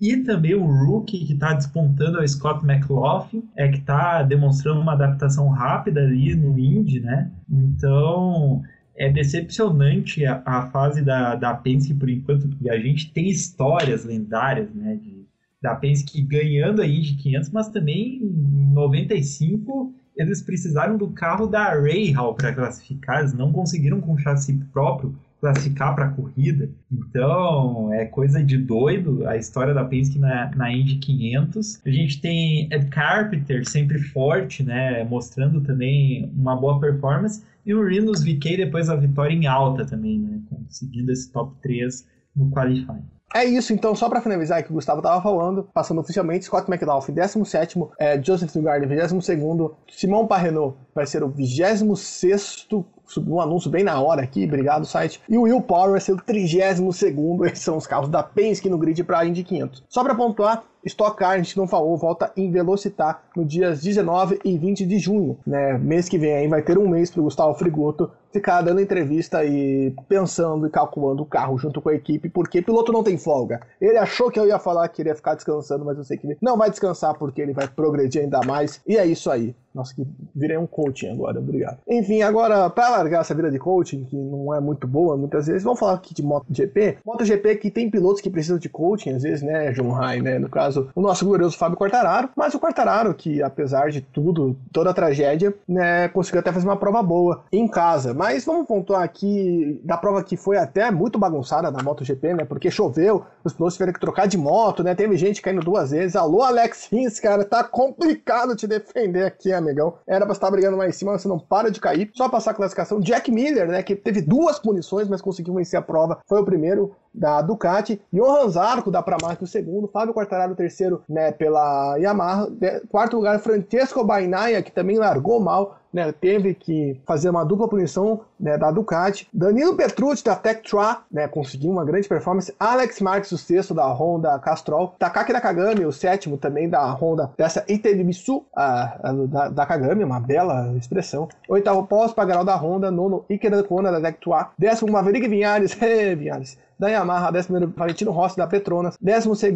e também o rookie que está despontando é o Scott McLaughlin, é que está demonstrando uma adaptação rápida ali no Indy, né? Então, é decepcionante a, a, fase da, da Penske por enquanto, porque a gente tem histórias lendárias, né, de, da Penske ganhando aí de 500, mas também em 95 eles precisaram do carro da Rahal para classificar, eles não conseguiram com chassi próprio classificar para a corrida. Então, é coisa de doido a história da Penske na, na Indy 500. A gente tem Ed Carpenter sempre forte, né, mostrando também uma boa performance. E o Rinos VK depois da vitória em alta também, né, conseguindo esse top 3 no qualifying. É isso, então, só para finalizar que o Gustavo estava falando, passando oficialmente, Scott McDowell 17, é, Joseph Dugard 22, Simão Parrenault vai ser o 26 subiu um anúncio bem na hora aqui, obrigado site. E o Will Power vai ser o 32 segundo, esses são os carros da Penske no grid para a Indy 500. Só para pontuar, Stock Car, a gente não falou, volta em Velocitar no dias 19 e 20 de junho, né? Mês que vem aí vai ter um mês para o Gustavo Frigoto ficar dando entrevista e pensando e calculando o carro junto com a equipe, porque piloto não tem folga. Ele achou que eu ia falar que ele ia ficar descansando, mas eu sei que ele não vai descansar porque ele vai progredir ainda mais. E é isso aí. Nossa, que virei um coaching agora, obrigado. Enfim, agora, para largar essa vida de coaching, que não é muito boa muitas vezes, vamos falar aqui de MotoGP. MotoGP que tem pilotos que precisam de coaching, às vezes, né, João Rai, né? No caso, o nosso glorioso Fábio Quartararo, mas o Quartararo, que apesar de tudo, toda a tragédia, né, conseguiu até fazer uma prova boa em casa. Mas vamos pontuar aqui da prova que foi até muito bagunçada na MotoGP, né? Porque choveu, os pilotos tiveram que trocar de moto, né? Teve gente caindo duas vezes. Alô, Alex Rins, cara, tá complicado te defender aqui, amigão. Era pra estar brigando mais em cima, você não para de cair. Só passar a classificação. Jack Miller, né? Que teve duas punições, mas conseguiu vencer a prova. Foi o primeiro da Ducati. Johan Zarco da Pramac o segundo. Fábio Quartararo o terceiro, né? Pela Yamaha. Quarto lugar, Francesco Bainaia, que também largou mal né, teve que fazer uma dupla punição né, da Ducati. Danilo Petrucci da Tectra né, conseguiu uma grande performance. Alex Marques, o sexto da Honda Castrol. Takaki Nakagami, o sétimo também da Honda, dessa Itebisu a, a, da, da Kagami, uma bela expressão. Oitavo pós Pagaral da Honda. Nono Ikeda Kona da Tectra. Décimo Maverick Vinhares. <laughs> Vinhares da Yamaha, 11 Valentino Rossi da Petronas, 12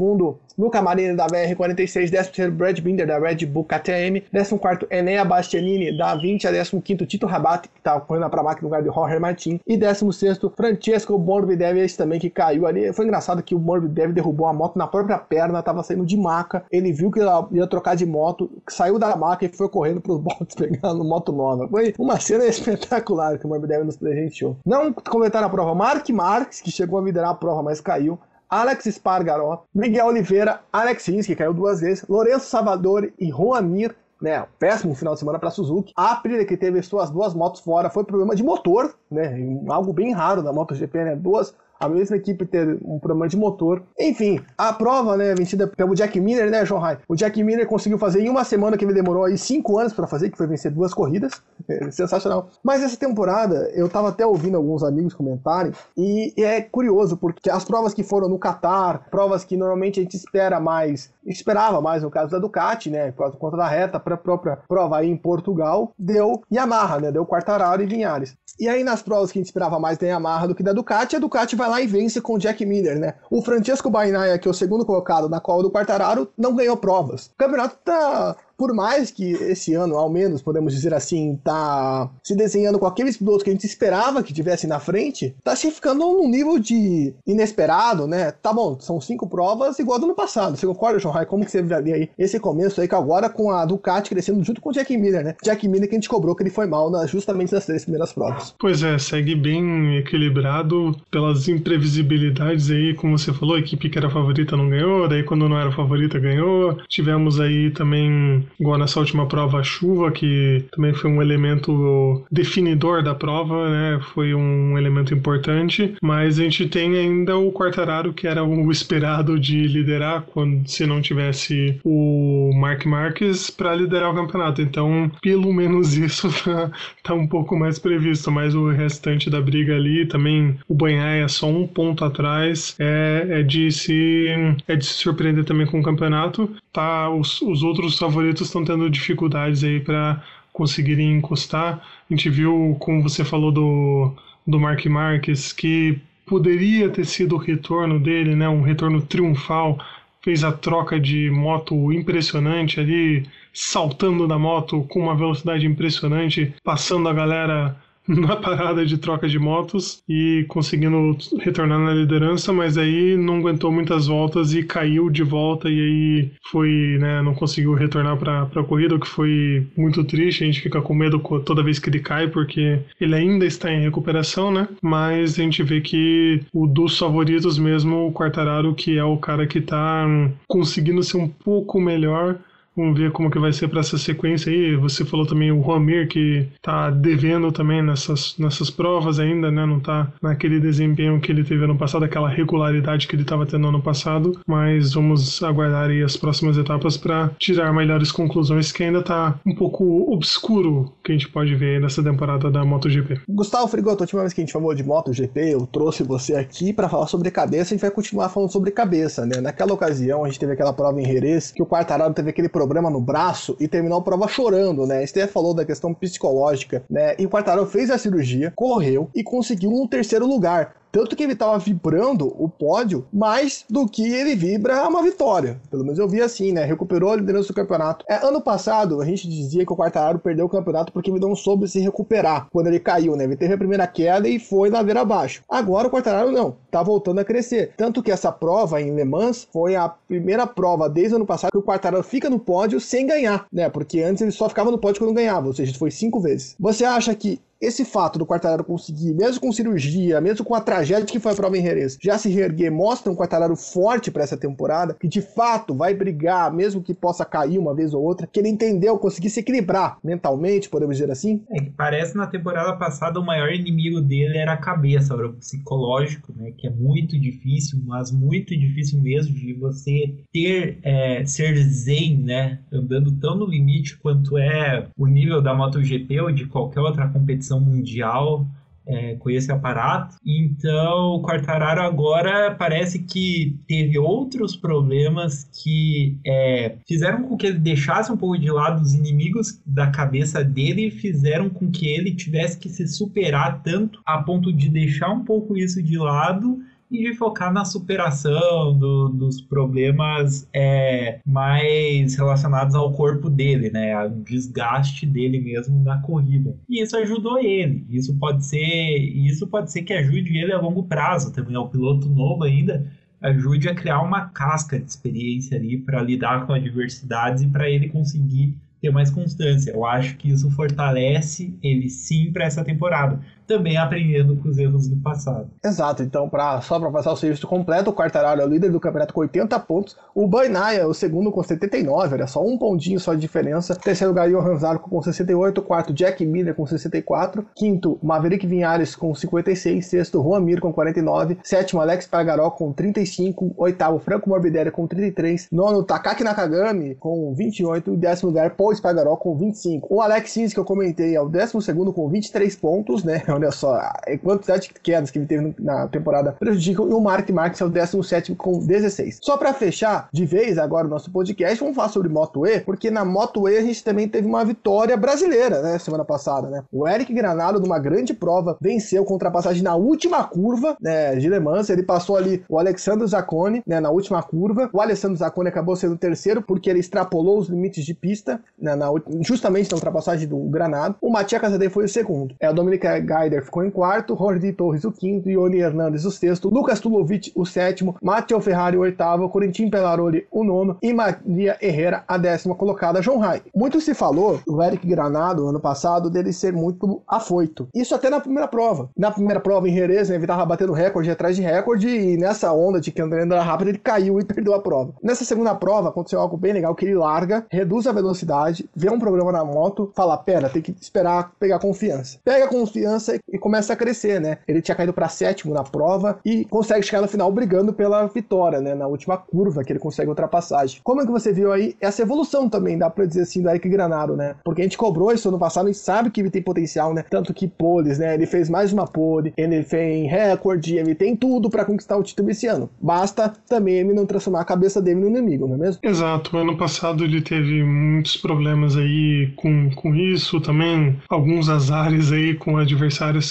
Luca Marini da BR-46, 13 Brad Binder da Red Bull KTM, 14 Enea Bastianini da 20 a 15 Tito Rabat, que tá correndo a máquina no lugar de Jorge Martin, e 16 Francesco Morbidelli, esse também que caiu ali. Foi engraçado que o Morbidelli derrubou a moto na própria perna, tava saindo de maca, ele viu que ia trocar de moto, saiu da maca e foi correndo pros botes <laughs> pegando moto nova. Foi uma cena <laughs> espetacular que o Morbidelli nos presenteou. Não completaram a prova. Mark Marques, que chegou a liderar a prova, mas caiu. Alex Spargaró, Miguel Oliveira, Alex Rins, que caiu duas vezes, Lourenço Salvador e Juan Mir, né, péssimo final de semana para Suzuki. A Aprilia, que teve suas duas motos fora, foi problema de motor, né, algo bem raro da MotoGP, né, duas a mesma equipe ter um problema de motor. Enfim, a prova, né, vencida pelo Jack Miller, né, João Rai? O Jack Miller conseguiu fazer em uma semana que ele demorou aí cinco anos para fazer, que foi vencer duas corridas. É sensacional. Mas essa temporada, eu tava até ouvindo alguns amigos comentarem, e é curioso, porque as provas que foram no Qatar, provas que normalmente a gente espera mais, esperava mais no caso da Ducati, né, por conta da reta, para a própria prova aí em Portugal, deu Yamaha, né, deu Quartararo e Vinhares. E aí nas provas que a gente esperava mais da Yamaha do que da Ducati, a Ducati vai lá e vence com o Jack Miller, né? O Francesco Bainaia, que é o segundo colocado na qual do Quartararo, não ganhou provas. O campeonato tá por mais que esse ano, ao menos, podemos dizer assim, tá se desenhando com aqueles pilotos que a gente esperava que tivesse na frente, tá se ficando num nível de inesperado, né? Tá bom, são cinco provas igual do ano passado. Você concorda, João Rai? Como que você vê aí esse começo aí, que agora com a Ducati crescendo junto com o Jack Miller, né? Jack Miller que a gente cobrou que ele foi mal na, justamente nas três primeiras provas. Pois é, segue bem equilibrado pelas imprevisibilidades aí, como você falou, a equipe que era favorita não ganhou, daí quando não era favorita ganhou. Tivemos aí também igual nessa última prova, a chuva, que também foi um elemento definidor da prova, né? Foi um elemento importante, mas a gente tem ainda o Quartararo, que era o esperado de liderar quando se não tivesse o Mark Marques para liderar o campeonato. Então, pelo menos <laughs> isso tá, tá, um pouco mais previsto, mas o restante da briga ali, também o Banhaia só um ponto atrás, é, é, de se é de se surpreender também com o campeonato. Tá, os, os outros favoritos estão tendo dificuldades aí para conseguirem encostar. A gente viu, como você falou do, do Mark Marques, que poderia ter sido o retorno dele, né, um retorno triunfal. Fez a troca de moto impressionante ali, saltando da moto com uma velocidade impressionante, passando a galera <laughs> na parada de troca de motos e conseguindo retornar na liderança, mas aí não aguentou muitas voltas e caiu de volta e aí foi, né, não conseguiu retornar para a corrida, o que foi muito triste. A gente fica com medo toda vez que ele cai, porque ele ainda está em recuperação, né? Mas a gente vê que o dos favoritos mesmo, o Quartararo, que é o cara que está conseguindo ser um pouco melhor Vamos ver como que vai ser para essa sequência aí. Você falou também o Romir que tá devendo também nessas, nessas provas ainda, né? Não tá naquele desempenho que ele teve ano passado, aquela regularidade que ele estava tendo ano passado. Mas vamos aguardar aí as próximas etapas para tirar melhores conclusões, que ainda tá um pouco obscuro que a gente pode ver nessa temporada da MotoGP. Gustavo Frigoto, a última vez que a gente falou de MotoGP, eu trouxe você aqui para falar sobre cabeça. A gente vai continuar falando sobre cabeça, né? Naquela ocasião a gente teve aquela prova em Jerez que o Quartararo teve aquele problema no braço e terminou a prova chorando, né? Você falou da questão psicológica, né? E o Quartararo fez a cirurgia, correu e conseguiu um terceiro lugar. Tanto que ele estava vibrando o pódio mais do que ele vibra uma vitória. Pelo menos eu vi assim, né? Recuperou a liderança do campeonato. É, ano passado, a gente dizia que o Quartararo perdeu o campeonato porque ele não soube se recuperar quando ele caiu, né? Ele teve a primeira queda e foi ladeira abaixo. Agora o Quartararo não, tá voltando a crescer. Tanto que essa prova em Le Mans foi a primeira prova desde o ano passado que o Quartararo fica no pódio sem ganhar, né? Porque antes ele só ficava no pódio quando ganhava, ou seja, foi cinco vezes. Você acha que esse fato do Quartararo conseguir, mesmo com cirurgia, mesmo com a tragédia que foi a prova em Jerez, já se reerguer, mostra um Quartararo forte para essa temporada, que de fato vai brigar, mesmo que possa cair uma vez ou outra, que ele entendeu, conseguir se equilibrar mentalmente, podemos dizer assim? É parece na temporada passada o maior inimigo dele era a cabeça, era o psicológico, né? Que é muito difícil, mas muito difícil mesmo de você ter, é, ser zen, né? Andando tão no limite quanto é o nível da MotoGP ou de qualquer outra competição mundial é, com esse aparato. Então, o Quartararo agora parece que teve outros problemas que é, fizeram com que ele deixasse um pouco de lado os inimigos da cabeça dele e fizeram com que ele tivesse que se superar tanto a ponto de deixar um pouco isso de lado e de focar na superação do, dos problemas é, mais relacionados ao corpo dele, né? O desgaste dele mesmo na corrida. E isso ajudou ele. Isso pode ser, isso pode ser que ajude ele a longo prazo também. É um piloto novo ainda ajude a criar uma casca de experiência ali para lidar com adversidades e para ele conseguir ter mais constância. Eu acho que isso fortalece ele sim para essa temporada também aprendendo com os erros do passado. Exato, então pra, só para passar o serviço completo, o Quartararo é o líder do campeonato com 80 pontos, o Bainaya é o segundo com 79, olha só um pontinho só de diferença, terceiro lugar Johan Zarco com 68, quarto Jack Miller com 64, quinto Maverick Vinhares com 56, sexto Juan Mir com 49, sétimo Alex Pagaró com 35, oitavo Franco Morbidelli com 33, nono Takaki Nakagami com 28 e décimo lugar Paul Espargaró com 25. O Alex Sims que eu comentei é o décimo segundo com 23 pontos, né? Olha só, a quantidade de quedas que ele teve na temporada prejudicam e o Mark Marques é o 17 com 16. Só para fechar de vez agora o nosso podcast, vamos falar sobre Moto E, porque na Moto E a gente também teve uma vitória brasileira, né, semana passada, né? O Eric Granado, numa grande prova, venceu com ultrapassagem na última curva, né, de Le Mans, ele passou ali o Alexandre Zacconi, né, na última curva. O Alessandro Zacconi acabou sendo terceiro porque ele extrapolou os limites de pista, né, na, justamente na ultrapassagem do Granado. O Matias Casadei foi o segundo. É o Dominic Gaider ficou em quarto, Jordi Torres o quinto, Ioni Hernandes o sexto, Lucas Tulovic o sétimo, Matteo Ferrari o oitavo, Corentin Pelaroli o nono e Maria Herrera a décima colocada, João Rai. Muito se falou do Eric Granado ano passado dele ser muito afoito. Isso até na primeira prova. Na primeira prova em Jerez, né, ele estava batendo recorde atrás de recorde e nessa onda de que André andava rápido ele caiu e perdeu a prova. Nessa segunda prova aconteceu algo bem legal que ele larga, reduz a velocidade, vê um problema na moto, fala, pera, tem que esperar pegar confiança. Pega confiança e começa a crescer, né? Ele tinha caído para sétimo na prova e consegue chegar no final brigando pela vitória, né? Na última curva que ele consegue ultrapassagem. Como é que você viu aí essa evolução também, dá para dizer assim, do Eric Granado, né? Porque a gente cobrou isso ano passado e sabe que ele tem potencial, né? Tanto que poles, né? Ele fez mais uma pole, ele fez recorde, ele tem tudo para conquistar o título esse ano. Basta também ele não transformar a cabeça dele no inimigo, não é mesmo? Exato. Ano passado ele teve muitos problemas aí com, com isso, também alguns azares aí com o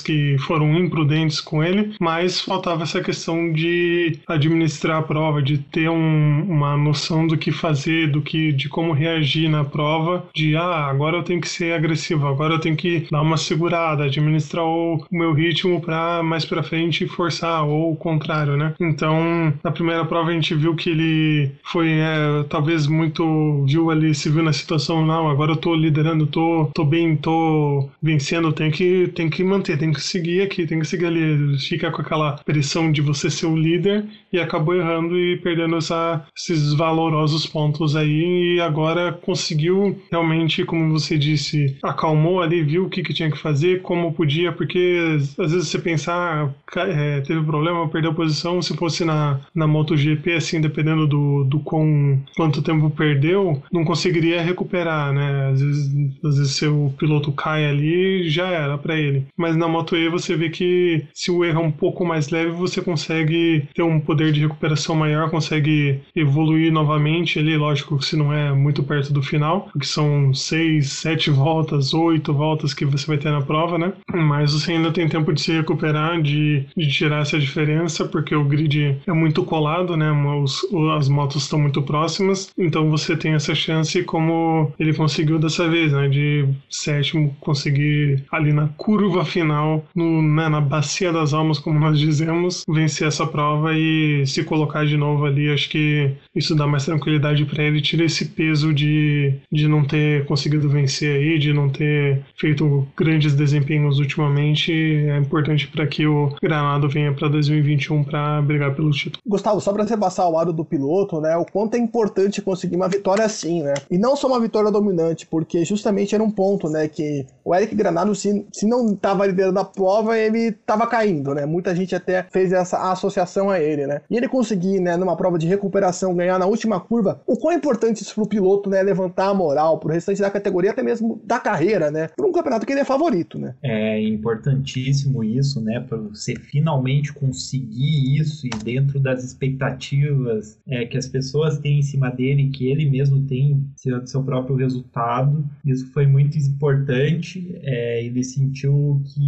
que foram imprudentes com ele, mas faltava essa questão de administrar a prova, de ter um, uma noção do que fazer, do que, de como reagir na prova, de ah, agora eu tenho que ser agressivo, agora eu tenho que dar uma segurada, administrar o, meu ritmo para mais para frente forçar ou o contrário, né? Então, na primeira prova a gente viu que ele foi é, talvez muito viu ali se viu na situação não, agora eu tô liderando, tô, tô bem, tô vencendo, tem que tem que manter, tem que seguir aqui, tem que seguir ali, fica com aquela pressão de você ser o líder e acabou errando e perdendo essa, esses valorosos pontos aí e agora conseguiu realmente, como você disse, acalmou ali, viu o que, que tinha que fazer, como podia, porque às vezes você pensar, ah, é, teve problema, perdeu posição, se fosse na, na MotoGP, assim, dependendo do, do quão, quanto tempo perdeu, não conseguiria recuperar, né? Às vezes, às vezes seu piloto cai ali, já era para ele. Mas na Moto E você vê que se o erro é um pouco mais leve, você consegue ter um poder de recuperação maior, consegue evoluir novamente ali, lógico, se não é muito perto do final, porque são seis, sete voltas, oito voltas que você vai ter na prova, né? Mas você ainda tem tempo de se recuperar, de, de tirar essa diferença, porque o grid é muito colado, né? Os, as motos estão muito próximas, então você tem essa chance, como ele conseguiu dessa vez, né? De sétimo conseguir ali na curva final, no, né? na bacia das almas, como nós dizemos, vencer essa prova e se colocar de novo ali. Acho que isso dá mais tranquilidade para ele, tira esse peso de, de não ter conseguido vencer aí, de não ter feito grandes desempenhos ultimamente. É importante para que o Granado venha para 2021 para brigar pelo título. Gustavo, só para você passar o lado do piloto, né? O quanto é importante conseguir uma vitória assim, né? E não só uma vitória dominante, porque justamente era um ponto, né? Que o Eric Granado, se, se não estava liderando a prova, ele estava caindo, né? Muita gente até fez essa associação a ele, né? E ele conseguir, né, numa prova de recuperação, ganhar na última curva, o quão importante isso pro piloto, né? Levantar a moral pro restante da categoria, até mesmo da carreira, né? Por um campeonato que ele é favorito, né? É importantíssimo isso, né? Para você finalmente conseguir isso e dentro das expectativas é, que as pessoas têm em cima dele, que ele mesmo tem seu, seu próprio resultado. Isso foi muito importante. É, ele sentiu que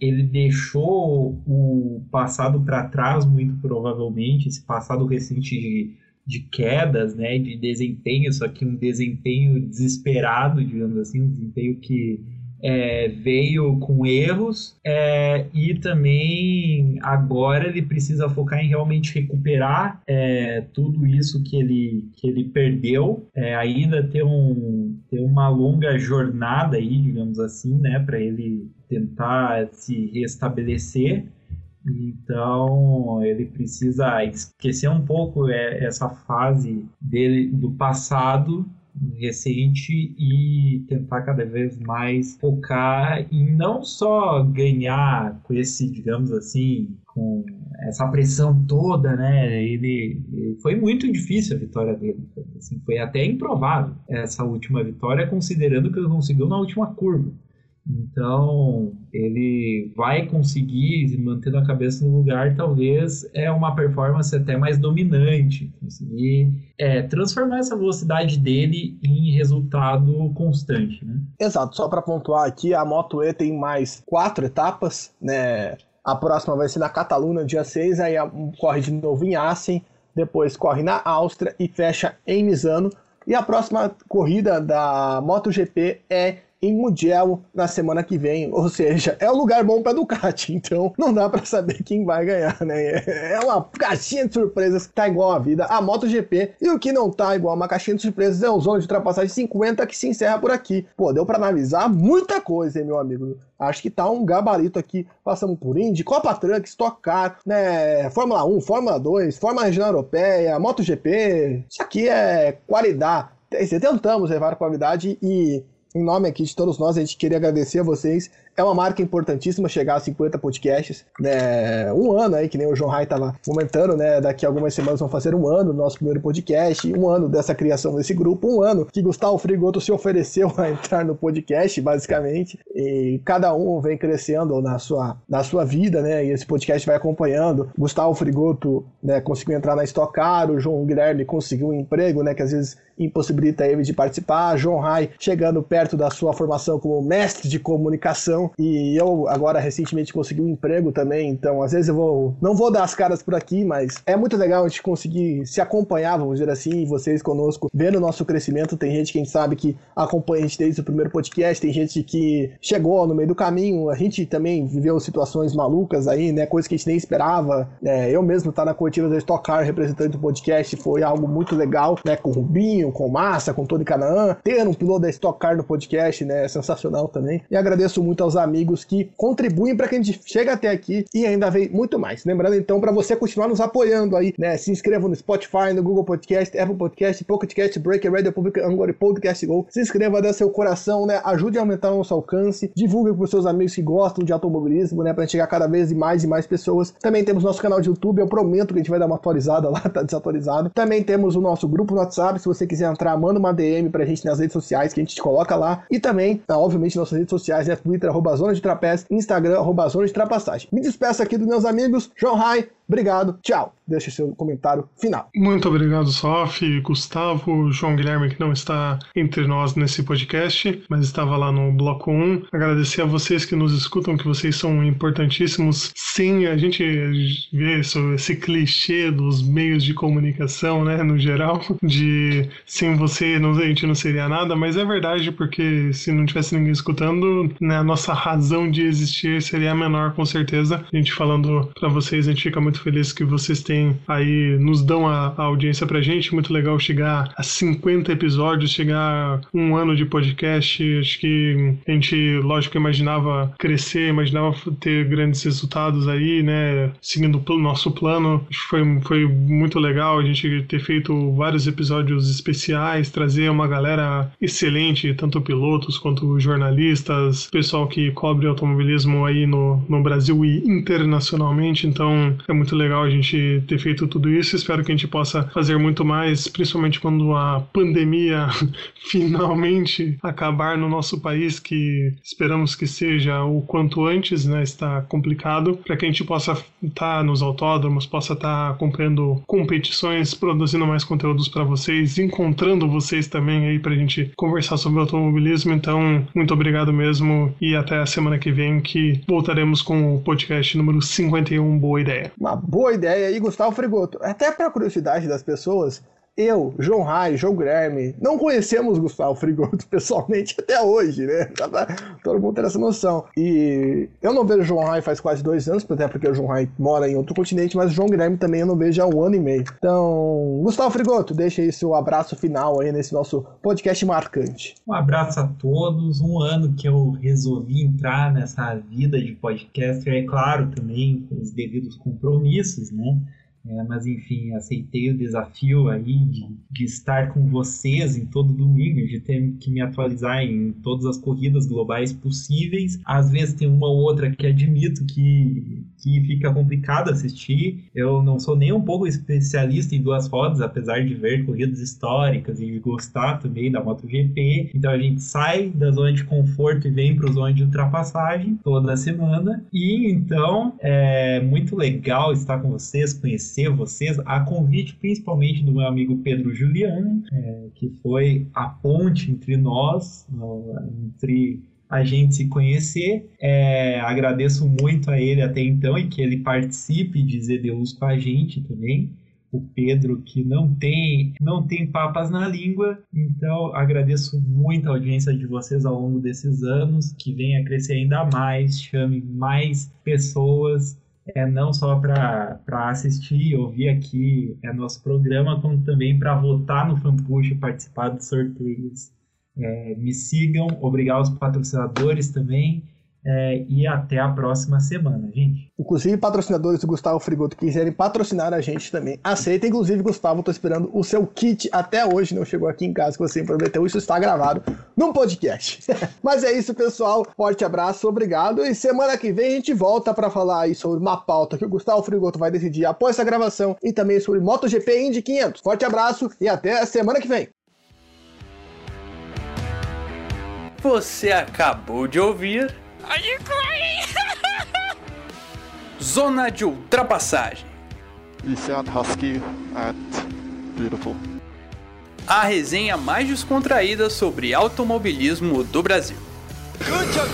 ele deixou o passado para trás, muito provavelmente, esse passado recente de, de quedas, né, de desempenho, só que um desempenho desesperado, digamos assim, um desempenho que é, veio com erros é, e também agora ele precisa focar em realmente recuperar é, tudo isso que ele, que ele perdeu, é, ainda ter, um, ter uma longa jornada aí, digamos assim, né, para ele tentar se restabelecer. Então ele precisa esquecer um pouco é, essa fase dele do passado recente e tentar cada vez mais focar em não só ganhar com esse, digamos assim, com essa pressão toda, né? Ele, foi muito difícil a vitória dele, assim, foi até improvável essa última vitória, considerando que ele conseguiu na última curva. Então, ele vai conseguir, mantendo a cabeça no lugar, talvez é uma performance até mais dominante, conseguir é, transformar essa velocidade dele em resultado constante. Né? Exato, só para pontuar aqui, a Moto E tem mais quatro etapas, né? A próxima vai ser na Catalunha, dia 6, aí corre de novo em Assen, depois corre na Áustria e fecha em Misano. E a próxima corrida da MotoGP é em Mugello na semana que vem. Ou seja, é um lugar bom para Ducati, <laughs> então não dá para saber quem vai ganhar, né? É uma caixinha de surpresas que tá igual a vida, a MotoGP. E o que não tá igual a uma caixinha de surpresas é o Zona de Ultrapassagem 50 que se encerra por aqui. Pô, deu para analisar muita coisa, hein, meu amigo? Acho que tá um gabarito aqui. Passamos por Indy, Copa Truck, Stock Car, né? Fórmula 1, Fórmula 2, Fórmula Regional Europeia, MotoGP. Isso aqui é qualidade. Tentamos levar qualidade e em nome aqui de todos nós, a gente queria agradecer a vocês é uma marca importantíssima chegar a 50 podcasts. Né? Um ano aí, que nem o João Rai estava comentando, né? Daqui a algumas semanas vão fazer um ano do nosso primeiro podcast, um ano dessa criação desse grupo, um ano que Gustavo Frigoto se ofereceu <laughs> a entrar no podcast, basicamente. E cada um vem crescendo na sua, na sua vida, né? E esse podcast vai acompanhando. Gustavo Frigoto né, conseguiu entrar na Stock Car, o João Guilherme conseguiu um emprego, né? Que às vezes impossibilita ele de participar. João Rai chegando perto da sua formação como mestre de comunicação e eu agora recentemente consegui um emprego também, então às vezes eu vou não vou dar as caras por aqui, mas é muito legal a gente conseguir se acompanhar, vamos dizer assim, vocês conosco, vendo o nosso crescimento. Tem gente que a gente sabe que acompanha a gente desde o primeiro podcast, tem gente que chegou no meio do caminho, a gente também viveu situações malucas aí, né, coisas que a gente nem esperava. É, eu mesmo estar tá na coletiva da Stock Car representante do podcast foi algo muito legal, né, com o Rubinho, com o Massa, com Tony Canaan, ter um piloto da Stock Car no podcast, né, é sensacional também. E agradeço muito aos amigos que contribuem para que a gente chegue até aqui e ainda vem muito mais. Lembrando então para você continuar nos apoiando aí, né, se inscreva no Spotify, no Google Podcast, Apple Podcast, Pocket Cast, Breaker Radio Public, Angular Podcast Go. Se inscreva, dê seu coração, né, ajude a aumentar o nosso alcance, divulgue para os seus amigos que gostam de automobilismo, né, para chegar cada vez mais e mais pessoas. Também temos nosso canal de YouTube, eu prometo que a gente vai dar uma atualizada lá, <laughs> tá desatualizado. Também temos o nosso grupo no WhatsApp, se você quiser entrar, manda uma DM pra gente nas redes sociais que a gente te coloca lá. E também, tá, obviamente, nossas redes sociais, né, Twitter, arroba Zona de Trapézio, Instagram, arroba Zona de Trapassagem. Me despeço aqui dos meus amigos, João Rai, Obrigado, tchau. Deixe seu comentário final. Muito obrigado, Sof, Gustavo, João Guilherme, que não está entre nós nesse podcast, mas estava lá no bloco 1. Agradecer a vocês que nos escutam, que vocês são importantíssimos. Sim, a gente vê esse clichê dos meios de comunicação, né, no geral, de sem você a gente não seria nada, mas é verdade, porque se não tivesse ninguém escutando, né, a nossa razão de existir seria menor, com certeza. A gente falando para vocês, a gente fica muito feliz que vocês têm aí, nos dão a, a audiência pra gente. Muito legal chegar a 50 episódios, chegar a um ano de podcast. Acho que a gente, lógico, imaginava crescer, imaginava ter grandes resultados aí, né? Seguindo o nosso plano. Foi, foi muito legal a gente ter feito vários episódios especiais, trazer uma galera excelente, tanto pilotos quanto jornalistas, pessoal que cobre automobilismo aí no, no Brasil e internacionalmente. Então é muito legal a gente ter feito tudo isso. Espero que a gente possa fazer muito mais, principalmente quando a pandemia <laughs> finalmente acabar no nosso país, que esperamos que seja o quanto antes, né? Está complicado, para que a gente possa estar tá nos autódromos, possa estar tá acompanhando competições, produzindo mais conteúdos para vocês, vocês também aí para a gente conversar sobre automobilismo. Então, muito obrigado mesmo e até a semana que vem que voltaremos com o podcast número 51. Boa ideia. Uma boa ideia. E Gustavo Frigoto, até para curiosidade das pessoas, eu, João Rai, João Guilherme, não conhecemos Gustavo Frigoto <laughs> pessoalmente até hoje, né? Todo mundo tem essa noção. E eu não vejo João Rai faz quase dois anos, até porque o João Rai mora em outro continente, mas o João Guilherme também eu não vejo há um ano e meio. Então, Gustavo Frigoto, deixa aí seu abraço final aí nesse nosso podcast marcante. Um abraço a todos. Um ano que eu resolvi entrar nessa vida de podcaster, é claro, também com os devidos compromissos, né? É, mas enfim, aceitei o desafio aí de, de estar com vocês em todo domingo, de ter que me atualizar em todas as corridas globais possíveis. Às vezes tem uma ou outra que admito que, que fica complicado assistir. Eu não sou nem um pouco especialista em duas rodas, apesar de ver corridas históricas e gostar também da MotoGP. Então a gente sai da zona de conforto e vem para o zona de ultrapassagem toda semana. E então é muito legal estar com vocês, conhecer vocês, a convite principalmente do meu amigo Pedro Juliano, é, que foi a ponte entre nós, entre a gente se conhecer. É, agradeço muito a ele até então e que ele participe de ZDUs com a gente também. O Pedro, que não tem, não tem papas na língua, então agradeço muito a audiência de vocês ao longo desses anos, que venha crescer ainda mais, chame mais pessoas é não só para assistir, ouvir aqui é nosso programa, como também para votar no Fanpush e participar dos sorteios. É, me sigam, obrigado aos patrocinadores também. É, e até a próxima semana, gente. Inclusive, patrocinadores do Gustavo Frigoto quiserem patrocinar a gente também, aceita. Inclusive, Gustavo, tô esperando o seu kit até hoje, não chegou aqui em casa, que você prometeu. Isso está gravado num podcast. <laughs> Mas é isso, pessoal. Forte abraço, obrigado. E semana que vem a gente volta para falar aí sobre uma pauta que o Gustavo Frigoto vai decidir após essa gravação e também sobre MotoGP Indy 500. Forte abraço e até a semana que vem. Você acabou de ouvir. Are you crying? Zona de ultrapassagem. You sound husky and beautiful. a resenha mais descontraída sobre automobilismo do Brasil. Good job,